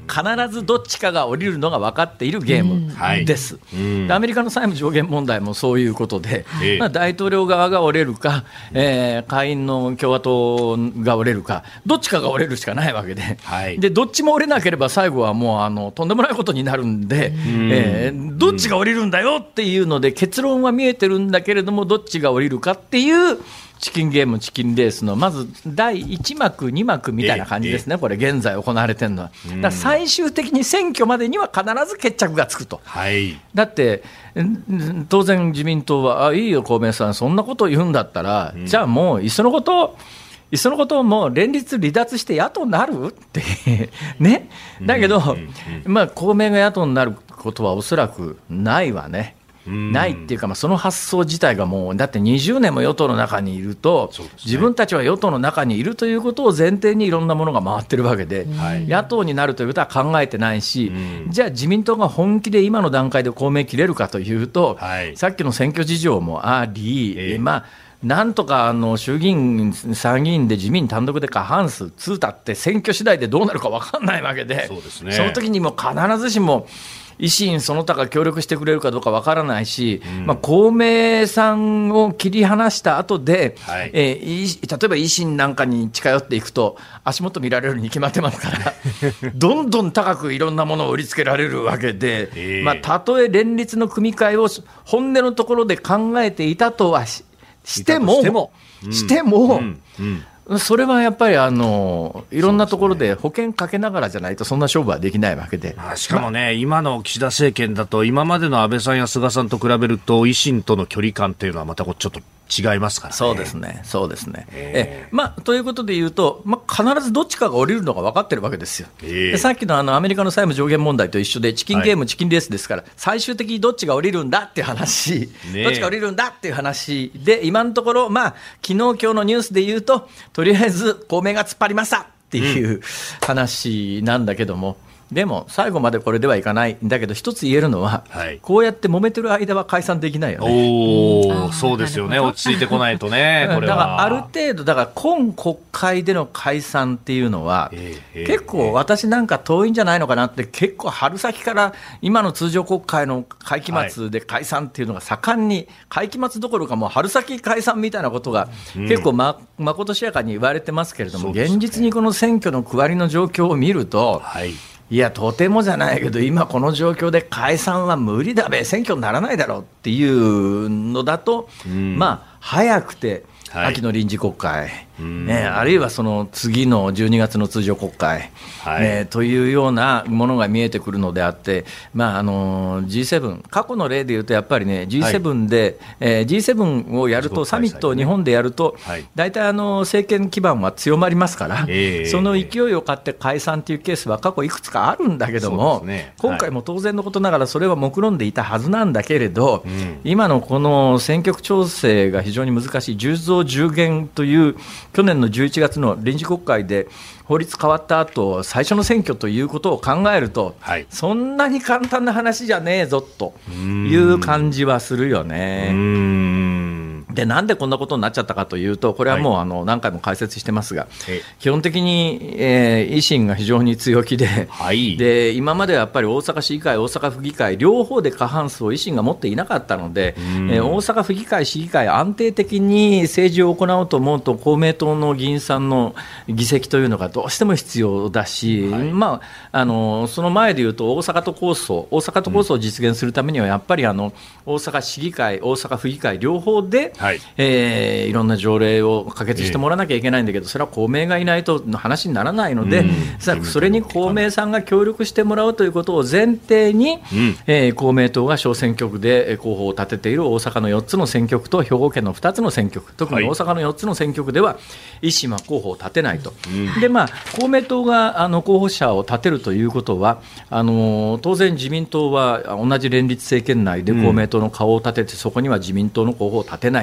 必ずどっちかが降りるのが分かっているゲームです、うん。アメリカの債務上限問題もそういうことで、まあ、大統領側が折れるか、えー、下院の共和党が折れるか、どっちかが折れるしかないわけで、はい、でどっちも折れなければ最後はもうあのとんでもないことになるんで、うん、えー、どっちが降りるんだよっていうので、結論は見えてるんだけれども、どっちが降りるかっていう。チキンゲーム、チキンレースのまず第1幕、2幕みたいな感じですね、これ、現在行われてるのは。だ最終的に選挙までには必ず決着がつくと。はい、だって当然、自民党は、あいいよ、公明さん、そんなこと言うんだったら、うん、じゃあもう、いっそのこと、いっそのことも連立離脱して野党になるって ね、だけど、まあ、公明が野党になることはおそらくないわね。ないっていうか、まあ、その発想自体がもう、だって20年も与党の中にいると、ね、自分たちは与党の中にいるということを前提にいろんなものが回ってるわけで、はい、野党になるということは考えてないし、じゃあ自民党が本気で今の段階で公明切れるかというと、はい、さっきの選挙事情もあり、えー、まあ、なんとかあの衆議院、参議院で自民単独で過半数通ったって選挙次第でどうなるか分かんないわけで、そ、ね,、の時にも必ずしも維新その他が協力してくれるかどうかわからないし、うん、まあ、公明さんを切り離した後で、はい、えー、例えば維新なんかに近寄っていくと、足元見られるに決まってますから、どんどん高くいろんなものを売りつけられるわけで、えー、まあ、たとえ連立の組み替えを本音のところで考えていたとはしても、しても、しても、うん。うんそれはやっぱりあのいろんなところで保険かけながらじゃないと、そんな勝負はできないわけで、しかもね、ま今の岸田政権だと、今までの安倍さんや菅さんと比べると、維新との距離感っていうのは、またちょっと違いますから、ね、そうですね、そうですね。えー、まあ、ということでいうと、まあ、必ずどっちかが降りるのが分かってるわけですよ。でさっきのあのアメリカの債務上限問題と一緒で、チキンゲーム、はい、チキンレースですから、最終的にどっちが降りるんだっていう話、どっちが降りるんだっていう話で、今のところ、まあ昨日今日のニュースで言うと、とりあえず公明が突っ張りましたっていう話なんだけども。うんでも最後までこれではいかないんだけど一つ言えるのは、はい、こうやって揉めてる間は解散できないよね。おそうですよね。落ち着いてこないとねだからある程度だから今国会での解散っていうのは、えー、結構私なんか遠いんじゃないのかなって結構春先から今の通常国会の会期末で解散っていうのが盛んに、会期末どころかもう春先解散みたいなことが結構ま,、まことしやかに言われてますけれども、現実にこの選挙の区割りの状況を見ると、はいいや、とてもじゃないけど、今この状況で解散は無理だべ、選挙にならないだろうっていうのだと、うん、まあ、早くて秋の臨時国会、ね、あるいはその次の12月の通常国会、はい、ね、というようなものが見えてくるのであって、まあ、あの G7、過去の例でいうと、やっぱりね、G7 で、はい、えー、G7 をやると、サミットを日本でやると、大体、あの政権基盤は強まりますから、その勢いを買って解散というケースは過去いくつかあるんだけども、ね、今回も当然のことながら、それは目論んでいたはずなんだけれど、今のこの選挙区調整が非常に難しい、10増10減という去年の11月の臨時国会で法律変わった後最初の選挙ということを考えると、はい、そんなに簡単な話じゃねえぞという感じはするよね。でなんでこんなことになっちゃったかというと、これはもうあの何回も解説してますが、基本的に、えー、維新が非常に強気ではい、で、今まではやっぱり大阪市議会、大阪府議会、両方で過半数を維新が持っていなかったので、えー、大阪府議会、市議会、安定的に政治を行おうと思うと、公明党の議員さんの議席というのがどうしても必要だし、はい、まあ、あのその前でいうと、大阪都構想、大阪都構想を実現するためには、やっぱりあの大阪市議会、大阪府議会、両方で、はい。えーいろんな条例を可決してもらわなきゃいけないんだけど、それは公明がいないとの話にならないので、それに公明さんが協力してもらうということを前提に、えー公明党が小選挙区でえー候補を立てている大阪の4つの選挙区と兵庫県の2つの選挙区、特に大阪の4つの選挙区では、維新は候補を立てないと、でまあ、公明党があの候補者を立てるということは、あの当然、自民党は同じ連立政権内で公明党の顔を立てて、そこには自民党の候補を立てない。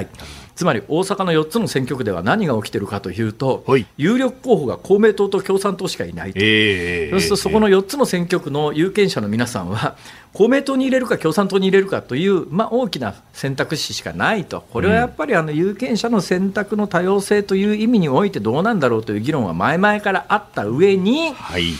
つまり大阪の4つの選挙区では何が起きているかというと、はい。有力候補が公明党と共産党しかいないと。ええそうするとそこの4つの選挙区の有権者の皆さんは、公明党に入れるか共産党に入れるかという、まあ、大きな選択肢しかないと、これはやっぱりあの有権者の選択の多様性という意味においてどうなんだろうという議論は前々からあった上に、はい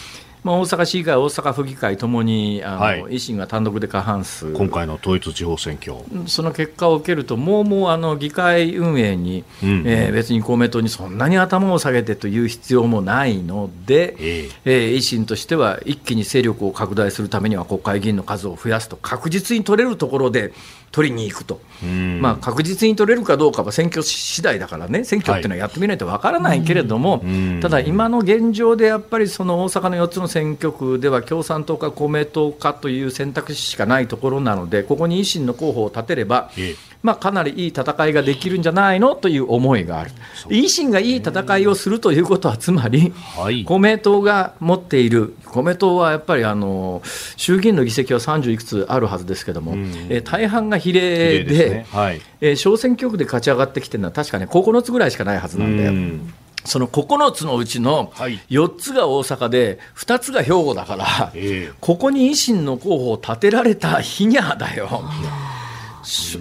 まあ、大阪市議会、大阪府議会ともにあの、はい。維新が単独で過半数。今回の統一地方選挙。その結果を受けると、もうもうあの議会運営に、うん。えー別に公明党にそんなに頭を下げてという必要もないので、え。えー維新としては一気に勢力を拡大するためには国会議員の数を増やすと、確実に取れるところで取りに行くと、ん。まあ、確実に取れるかどうかは選挙次第だからね、選挙っていうのはやってみないとわからないけれども、ん。ただ、今の現状でやっぱりその大阪の4つの選挙区では共産党か公明党かという選択肢しかないところなので、ここに維新の候補を立てれば、ええまあ、かなりいい戦いができるんじゃないのという思いがある、維新がいい戦いをするということは、つまり、はい。公明党が持っている、公明党はやっぱりあの衆議院の議席は30いくつあるはずですけども、えー大半が比例で、えー小選挙区で勝ち上がってきてるのは、確かね、9つぐらいしかないはずなんだよ。うん。その9つのうちのはい。4つが大阪で、2つが兵庫だから、ええ。ここに維新の候補を立てられた日にゃだよ。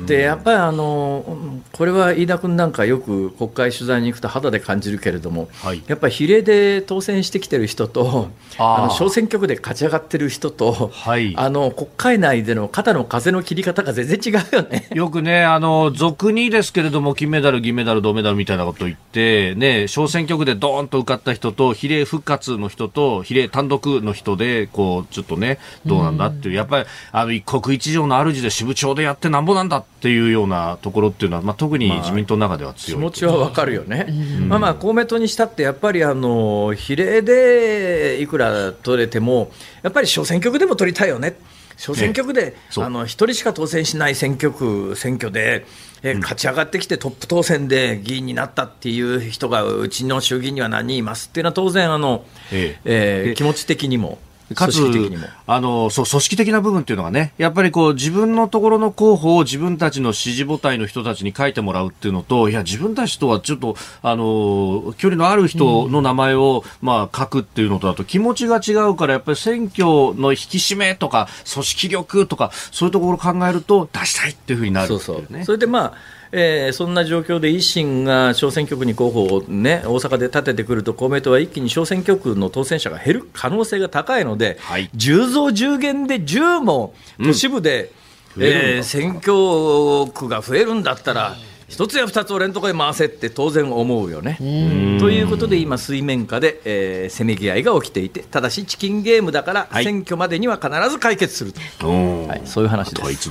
でやっぱりあのうんこれは飯田君なんかよく国会取材に行くと肌で感じるけれども、はい。やっぱり比例で当選してきてる人とあの小選挙区で勝ち上がってる人と、はい。あの国会内での肩の風の切り方が全然違うよね。よくね、あの、俗にですけれども、金メダル、銀メダル、銅メダルみたいなことを言って、ね、小選挙区でドーンと受かった人と、比例復活の人と、比例単独の人で、こう、ちょっとね、どうなんだっていう、やっぱり、あの、一国一城の主で支部長でやってなんぼなんだっていうようなところっていうのは、まあ、特に自民党の中では強い。気持ちはわかるよね、まあまあ公明党にしたって、やっぱりあの比例でいくら取れても、やっぱり小選挙区でも取りたいよね、小選挙区であの一人しか当選しない選挙区、選挙で、え勝ち上がってきてトップ当選で議員になったっていう人がうちの衆議院には何人いますっていうのは、当然あの、ええ。えー気持ち的にも、かつ組織的にも。あのそう組織的な部分っていうのがね、やっぱりこう自分のところの候補を自分たちの支持母体の人たちに書いてもらうっていうのと、いや、自分たちとはちょっとあの距離のある人の名前を、まあ、書くっていうのとだと気持ちが違うから、やっぱり選挙の引き締めとか、組織力とか、そういうところを考えると、出したいっていうふうになるってそいううね。そうそれでまあえーそんな状況で維新が小選挙区に候補を、ね、大阪で立ててくると、公明党は一気に小選挙区の当選者が減る可能性が高いので、はい。10増10減で10も都市部で、増えるんだ。えー選挙区が増えるんだったら、一つや二つ俺のところへ回せって当然思うよね。ということで今、水面下で、えーせめぎ合いが起きていて、ただしチキンゲームだから、はい。選挙までには必ず解決すると、うんはい、そういう話です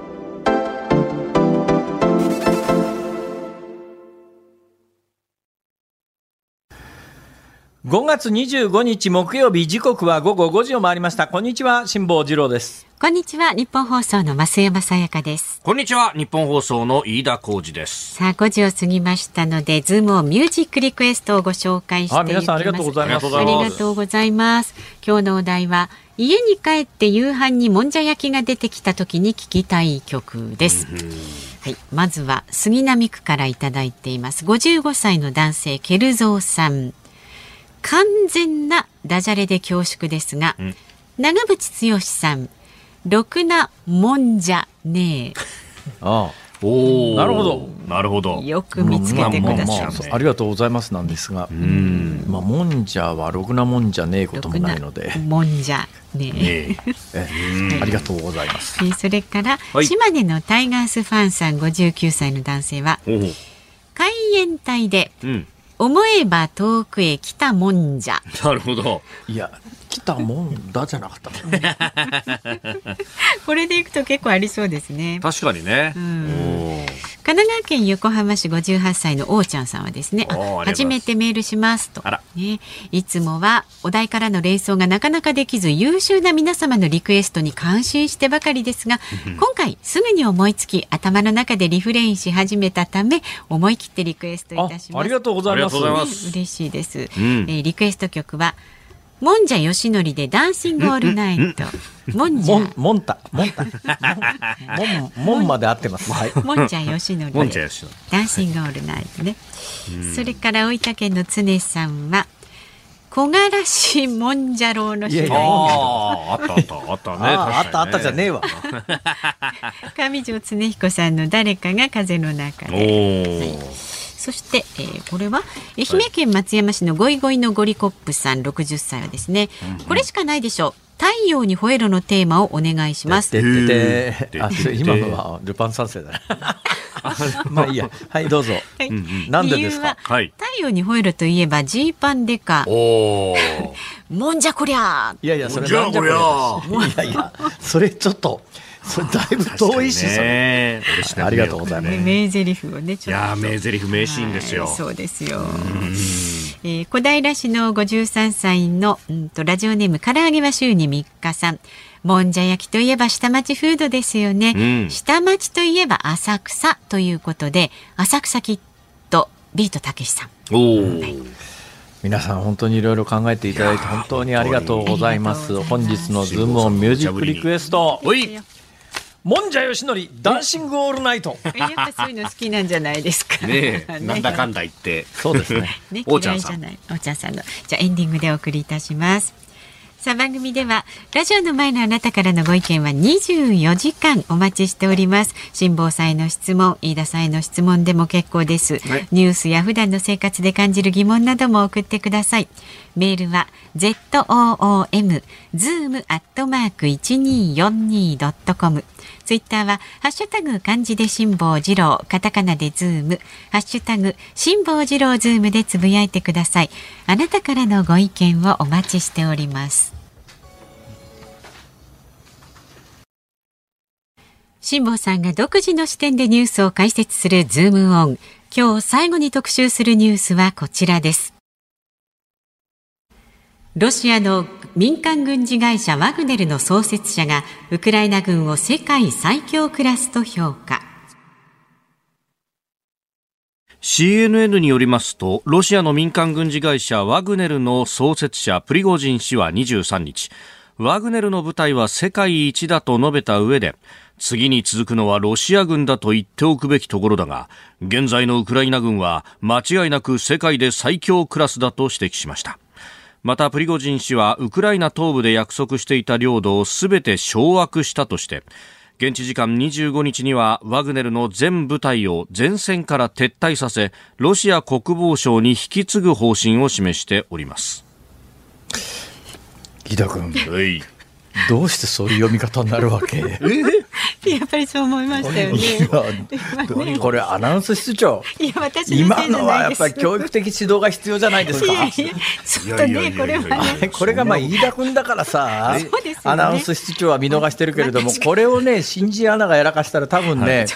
5月25日木曜日時刻は午後5時を回りました。こんにちは辛坊治郎です。こんにちは日本放送の増山さやかです。こんにちは日本放送の飯田浩二です。さあ5時を過ぎましたのでズームをミュージックリクエストをご紹介していきます。皆さんありがとうございます。ありがとうございます。今日のお題は家に帰って夕飯にもんじゃ焼きが出てきた時に聞きたい曲です。はい、まずは杉並区からいただいています。55歳の男性ケルゾーさん完全なダジャレで恐縮ですが、うん、長渕剛さんろくなもんじゃねえ。ああ。おなるほど。なるほど。よく見つけてください、まあまあ、ありがとうございますなんですがうん。まあもんじゃはろくなもんじゃねえこともないので。もんじゃねえ。え。ありがとうございます。それから、はい、島根のタイガースファンさん59歳の男性は海援隊で、うん思えば遠くへ来たもんじゃ。なるほど。いや、来たもんだじゃなかった。これでいくと結構ありそうですね。確かにね。神奈川県横浜市58歳のおーちゃんさんはですね初めてメールしますと。ね、いつもはお題からの連想がなかなかできず優秀な皆様のリクエストに感心してばかりですが 今回すぐに思いつき頭の中でリフレインし始めたため思い切ってリクエストいたします。ありがとうございます、嬉しいです、うん、えー、リクエスト曲はもんじゃよしのりでダンシングオールナイト。もんじゃ。もんた。もんた。もん、もんまで合ってます。はい。もんじゃよしのり。もんじゃよしのり。ダンシングオールナイトね。それから大分県の常さんは。木枯らしもんじゃろうの主題あったあったあったねあったあったじゃねえわ 上条恒彦さんの誰かが風の中で、はいそして、えー、これは愛媛県松山市のゴイゴイのゴリコップさん60歳はですね、これしかないでしょう太陽に吠えろのテーマをお願いします。ででであ今のはルパン三世だ。まあいいや。はいどうぞ。はい、なんでですか？はい。太陽に吠えろといえばジーパンデカ。おお。もんじゃこりゃ。いやいやそれなんじゃこりゃ。いやいやそれちょっと。それだいぶ遠いし、ね、ありがとうございます。名台詞をね、いや名台詞名シーンですよ。そうですよ。えー、小平市の53歳の、うんと、ラジオネーム唐揚げは週に3日さん。もんじゃ焼きといえば下町フードですよね、うん、下町といえば浅草ということで浅草キッドビートたけしさん。お、はい、皆さん本当にいろいろ考えていただいて本当にありがとうございます。本日のズームオンミュージックリクエストもんじゃよしのりダンシングオールナイト。やっぱそういうの好きなんじゃないですか。ね なんだかんだ言って。そうですね。ね、おーちゃんさん。おーちゃんさんの、じゃエンディングでお送りいたします。さあ番組ではラジオの前のあなたからのご意見は24時間お待ちしております辛坊さんへの質問飯田さんへの質問でも結構です、はい、ニュースや普段の生活で感じる疑問なども送ってくださいメールは zoom zoom アットマーク 1242.com ツイッターはハッシュタグ漢字で辛坊治郎カタカナでズームハッシュタグ辛坊治郎ズームでつぶやいてくださいあなたからのご意見をお待ちしております辛坊さんが独自の視点でニュースを解説するズームオン。今日最後に特集するニュースはこちらです。ロシアの民間軍事会社ワグネルの創設者がウクライナ軍を世界最強クラスと評価。CNN によりますとロシアの民間軍事会社ワグネルの創設者プリゴジン氏は23日ワグネルの部隊は世界一だと述べた上で次に続くのはロシア軍だと言っておくべきところだが、現在のウクライナ軍は間違いなく世界で最強クラスだと指摘しました。またプリゴジン氏はウクライナ東部で約束していた領土を全て掌握したとして、現地時間25日にはワグネルの全部隊を前線から撤退させ、ロシア国防省に引き継ぐ方針を示しております。木田君。どうしてそういう読み方になるわけ？やっぱりそう思いましたよね。これアナウンス室長。いや私今のはやっぱり教育的指導が必要じゃないですか。いやいやちょっとねこれはね。これがまあ飯田君だからさ、アナウンス室長は見逃してるけれども、これをね新人アナがやらかしたら多分ね、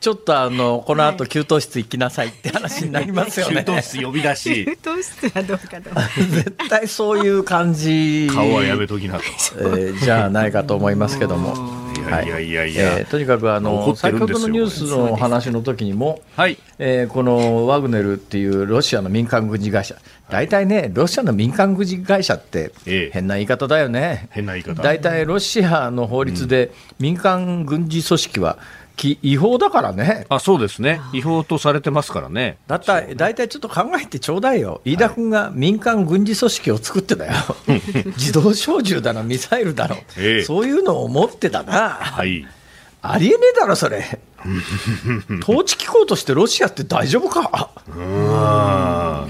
ちょっとあのこの後給湯室行きなさいって話になりますよね。給湯室呼び出し。給湯室はどうかと。絶対そういう感じ。顔はやめときなと。えー、じゃないかと思いますけども。い。やいやいやいや、えー、とにかくあの先ほどのニュースの話の時にも、はい。えー、このワグネルっていうロシアの民間軍事会社、大体ね、ロシアの民間軍事会社って変な言い方だよね、変な言い方。大体ロシアの法律で民間軍事組織は違法だからね。あそうですね、違法とされてますからね。だったら、大体ちょっと考えてちょうだいよ、飯田君が民間軍事組織を作ってだよ、自動小銃だの、ミサイルだの、ええ、そういうのを持ってたな、はい、ありえねえだろ、それ。統治機構としてロシアって大丈夫か？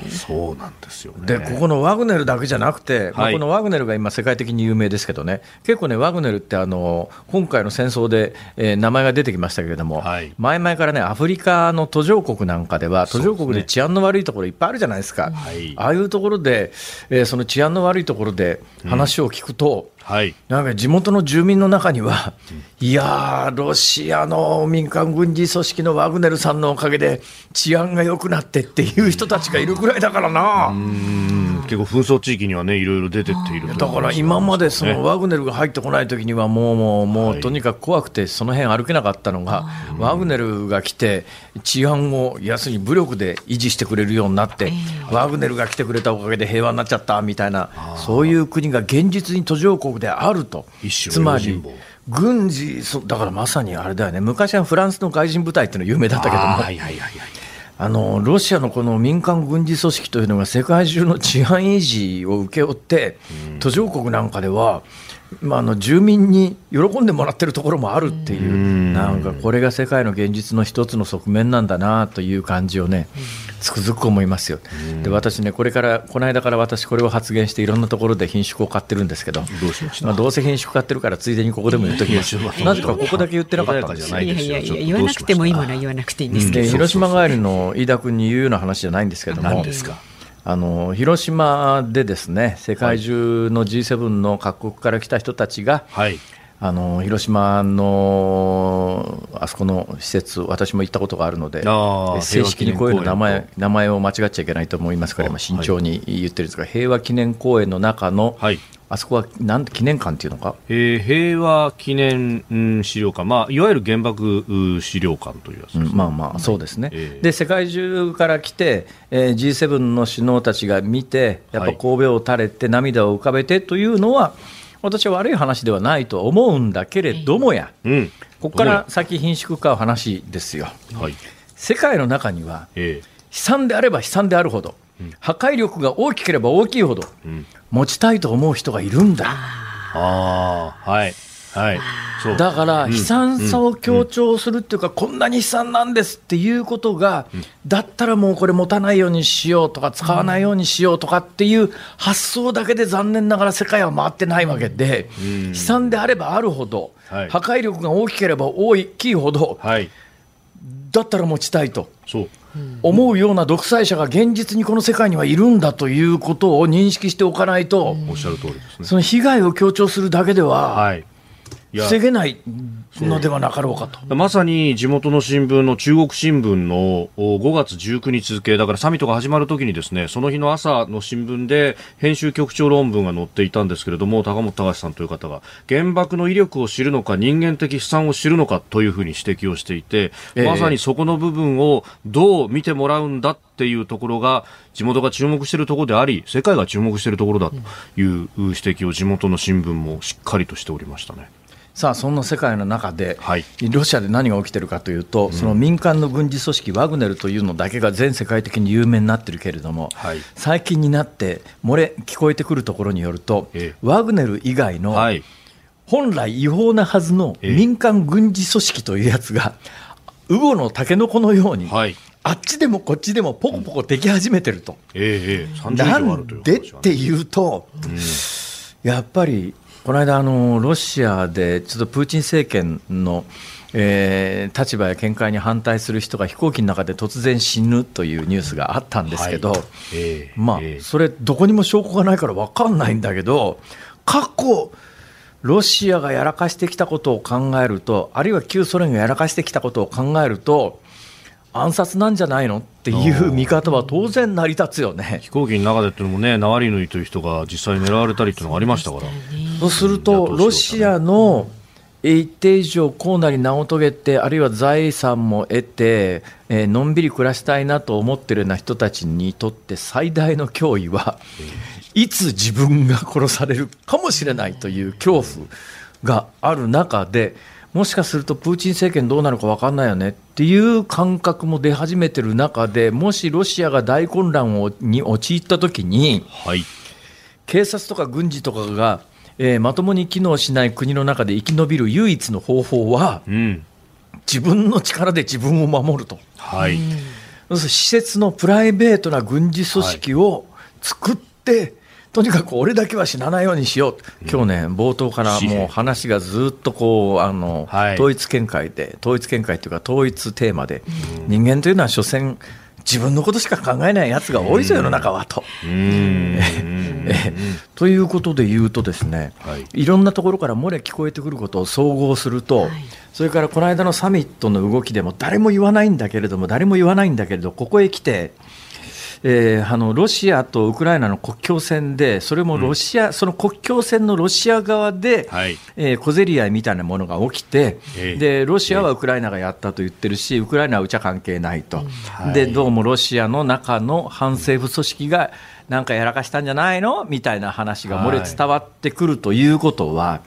そうなんですよ、ね、でここのワグネルだけじゃなくて、はい、まあ、このワグネルが今、世界的に有名ですけどね、結構ね、ワグネルってあの今回の戦争で、えー、名前が出てきましたけれども、はい、前々からね、アフリカの途上国なんかでは、途上国で治安の悪いところいっぱいあるじゃないですか、はい、ああいうところで、えー、その治安の悪いところで話を聞くと、うんはい、なんか地元の住民の中には、いやー、ロシアの民間軍事組織のワグネルさんのおかげで治安が良くなってっていう人たちがいるぐらいだからな。結構紛争地域にはね、いろいろ出てっているだから今までそのワグネルが入ってこない時にはもう、もう、もう、とにかく怖くてその辺歩けなかったのが、ワグネルが来て治安を、要するに武力で維持してくれるようになって、ワグネルが来てくれたおかげで平和になっちゃったみたいな、そういう国が現実に途上国であると。つまり軍事だからまさにあれだよね。昔はフランスの外人部隊っていうの有名だったけども、はいはいはいはい、あのロシアのこの民間軍事組織というのが世界中の治安維持を請け負って、途上国なんかでは、まあ、あの住民に喜んでもらってるところもあるっていう、なんかこれが世界の現実の一つの側面なんだなという感じをね、つくづく思いますよ。で私ねこれからこの間から私これを発言していろんなところで品種を買ってるんですけど、どうまあ、どうせ品種買ってるからついでにここでも言っときます。なぜかここだけ言ってなかったんですよ。いやいやいや言わなくてもいいものは言わなくていいんですけど。広島帰りの飯田君に言うような話じゃないんですけども。何ですか？あの広島でですね世界中の G7 の各国から来た人たちが、はい、あの広島のあそこの施設、私も行ったことがあるので、正式にこういうの名前名前を間違っちゃいけないと思いますから、まあ、慎重に言ってるんですが、平和記念公園の中の、はい、あそこはなん記念館っていうのか、えー、平和記念、うん、資料館、まあ、いわゆる原爆資料館というやつ、ね。うん、まあまあ、そうですね、えー、で世界中から来て、えー、G7 の首脳たちが見て、やっぱ神戸を垂れて、涙を浮かべてというのは、私は悪い話ではないと思うんだけれどもや、うん、ここから先、貧縮化う話ですよ、はい、世界の中には、悲惨であれば悲惨であるほど、破壊力が大きければ大きいほど、持ちたいと思う人がいるんだ。あはいはい、だから悲惨さを強調するっていうか、こんなに悲惨なんですっていうことが、だったらもうこれ持たないようにしようとか、使わないようにしようとかっていう発想だけで残念ながら世界は回ってないわけで、悲惨であればあるほど、破壊力が大きければ大きいほど、だったら持ちたいと。思うような独裁者が現実にこの世界にはいるんだということを認識しておかないと、おっしゃる通りですね、その被害を強調するだけでは、はい、防げないのではなかろうかと。まさに地元の新聞の中国新聞の5月19日付だからサミットが始まるときにですねその日の朝の新聞で編集局長論文が載っていたんですけれども高本隆さんという方が原爆の威力を知るのか人間的悲惨を知るのかというふうに指摘をしていて、えー、まさにそこの部分をどう見てもらうんだっていうところが地元が注目しているところであり世界が注目しているところだという指摘を地元の新聞もしっかりとしておりましたね。さあそんな世界の中で、はい、ロシアで何が起きてるかというと、うん、その民間の軍事組織ワグネルというのだけが全世界的に有名になってるけれども、はい、最近になって漏れ聞こえてくるところによると、ええ、ワグネル以外の、はい、本来違法なはずの民間軍事組織というやつが、え、ウゴのタケノコのように、あっちでもこっちでもポコポコでき始めてると。ええ、なんでっていうと、うん、やっぱりこの間あの、ロシアでちょっとプーチン政権のえー、立場や見解に反対する人が飛行機の中で突然死ぬというニュースがあったんですけど、はい。えー、まあ、それ、どこにも証拠がないから分かんないんだけど、過去、ロシアがやらかしてきたことを考えると、あるいは旧ソ連がやらかしてきたことを考えると、暗殺なんじゃないのっていう見方は当然成り立つよね。飛行機の中でっていうのもね、ナワリヌイという人が実際狙われたりっていうのがありましたから。そうすると、ロシアの一定以上功なり名を遂げてあるいは財産も得て、えー、のんびり暮らしたいなと思っているような人たちにとって最大の脅威はいつ自分が殺されるかもしれないという恐怖がある中でもしかするとプーチン政権どうなるか分かんないよねっていう感覚も出始めてる中でもしロシアが大混乱をに陥った時に、はい、警察とか軍事とかがえー、まともに機能しない国の中で生き延びる唯一の方法は、うん、自分の力で自分を守ると、はい、施設のプライベートな軍事組織を作って、はい、とにかく俺だけは死なないようにしよう、うん、今日ね、冒頭からもう話がずっとこうあの、はい、統一見解で、統一見解というか、統一テーマで、うん、人間というのは所詮、自分のことしか考えないやつが多いぞ、世の中はと。ということで言うとですね、はい、いろんなところから漏れ聞こえてくることを総合すると、はい、それからこの間のサミットの動きでも誰も言わないんだけれども誰も言わないんだけれどここへ来てえー、あのロシアとウクライナの国境線で、それもロシア、うん、その国境線のロシア側で、はい、えー、小競り合いみたいなものが起きて、えー、で、ロシアはウクライナがやったと言ってるし、ウクライナはうちは関係ないと、うん、でどうもロシアの中の反政府組織が、なんかやらかしたんじゃないの？みたいな話が漏れ伝わってくるということは、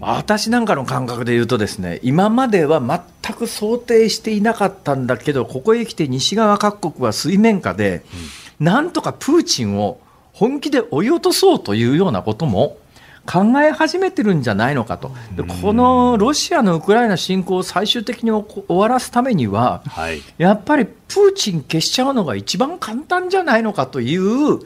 私なんかの感覚で言うとですね今までは全く想定していなかったんだけどここへ来て西側各国は水面下で、なんとかプーチンを本気で追い落とそうというようなことも考え始めてるんじゃないのかと、でこのロシアのウクライナ侵攻を最終的に終わらすためには、はい、やっぱりプーチン消しちゃうのが一番簡単じゃないのかという、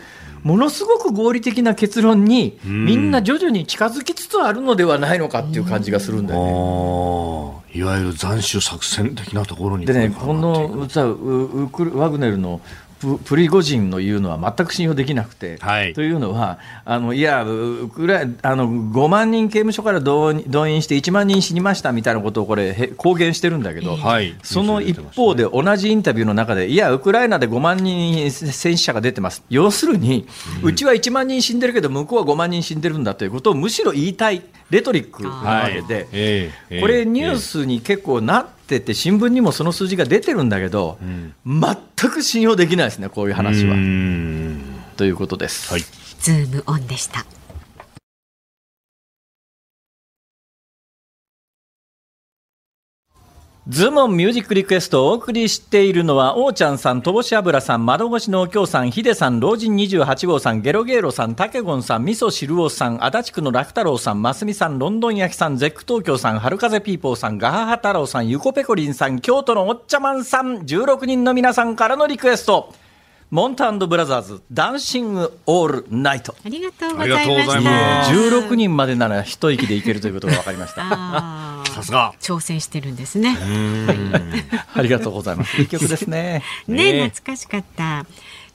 ものすごく合理的な結論に、みんな徐々に近づきつつあるのではないのかっていう感じがするんだよね。いわゆる斬首作戦的なところにでね、このウクワグネルのプリゴジンの言うのは全く信用できなくて、はい、というのは、あのいやウクラあの、5万人刑務所から動員して1万人死にましたみたいなことをこれ、公言してるんだけど、はい、その一方で、同じインタビューの中で、いや、ウクライナで5万人戦死者が出てます、要するに、うん、うちは1万人死んでるけど、向こうは5万人死んでるんだということをむしろ言いたい、レトリックなわけで、はいこれ、ニュースに結構なって、ってて新聞にもその数字が出てるんだけど、うん、全く信用できないですねこういう話は。ということです。はい、ズームオンでした。ズームオンミュージックリクエストをお送りしているのは、おーちゃんさん、とぼし油さん、窓越しのお京さん、ヒデさん、老人28号さん、ゲロゲーロさん、たけごんさん、みそしるおさん、足立区の楽太郎さん、ますみさん、ロンドン焼きさん、ゼップ東京さん、春風ピーポーさん、ガハハ太郎さん、ゆこぺこりんさん、京都のおっちゃまんさん、16人の皆さんからのリクエスト。モンタブラザーズダンシングオールナイト。ありがとうございます。16人までなら一息でいけるということが分かりましたさすが。挑戦してるんですね。ありがとうございます。いい曲ですね ね。懐かしかった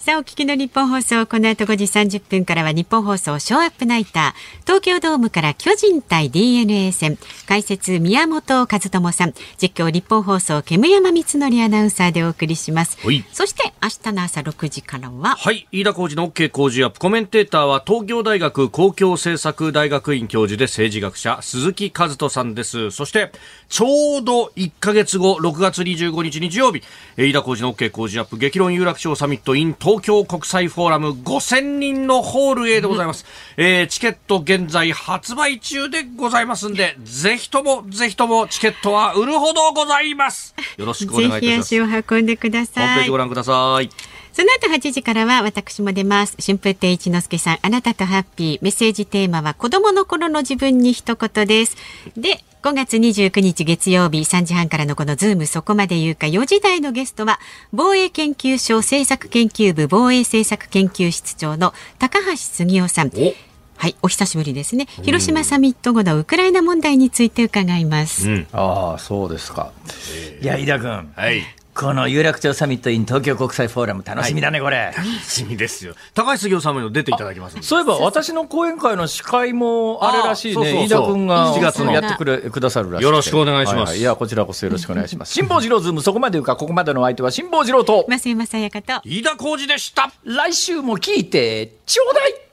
さあ、お聞きの日本放送、この後5時30分からは日本放送ショーアップナイター、東京ドームから巨人対 DNA 戦、解説宮本和智さん、実況日本放送、煙山光則アナウンサーでお送りします。そして明日の朝6時からは、はい、飯田浩二の OK 工事アップ、コメンテーターは東京大学公共政策大学院教授で政治学者、鈴木和人さんです。そして、ちょうど1か月後、6月25日日曜日、飯田浩二の OK 工事アップ、激論有楽町サミット in 東東京国際フォーラム5000人のホール A でございます、うん、えー、チケット現在発売中でございますんでぜひともぜひともチケットは売るほどございますよろしくお願いいたしますぜひ足を運んでくださいホームページご覧くださいその後8時からは私も出ます。春風亭一之輔さん、あなたとハッピー。メッセージテーマは子供の頃の自分に一言です。で、5月29日月曜日3時半からのこのズームそこまで言うか4時台のゲストは防衛研究所政策研究部防衛政策研究室長の高橋杉雄さん。はい、お久しぶりですね。広島サミット後のウクライナ問題について伺います。うん。ああ、そうですか。いや、井田君。はい。この有楽町サミット in 東京国際フォーラム楽しみだね、これ。楽しみですよ。高橋杉雄さんも出ていただきますそういえば私の講演会の司会もあれらしいね、あそうそうそう飯田君が7月のやってくれくださるらしい。よろしくお願いしますははいいや、こちらこそよろしくお願いします。辛坊治郎ズーム、そこまで言うか、ここまでのお相手は辛坊治郎と、増山さやかと。飯田浩二でした。来週も聞いてちょうだい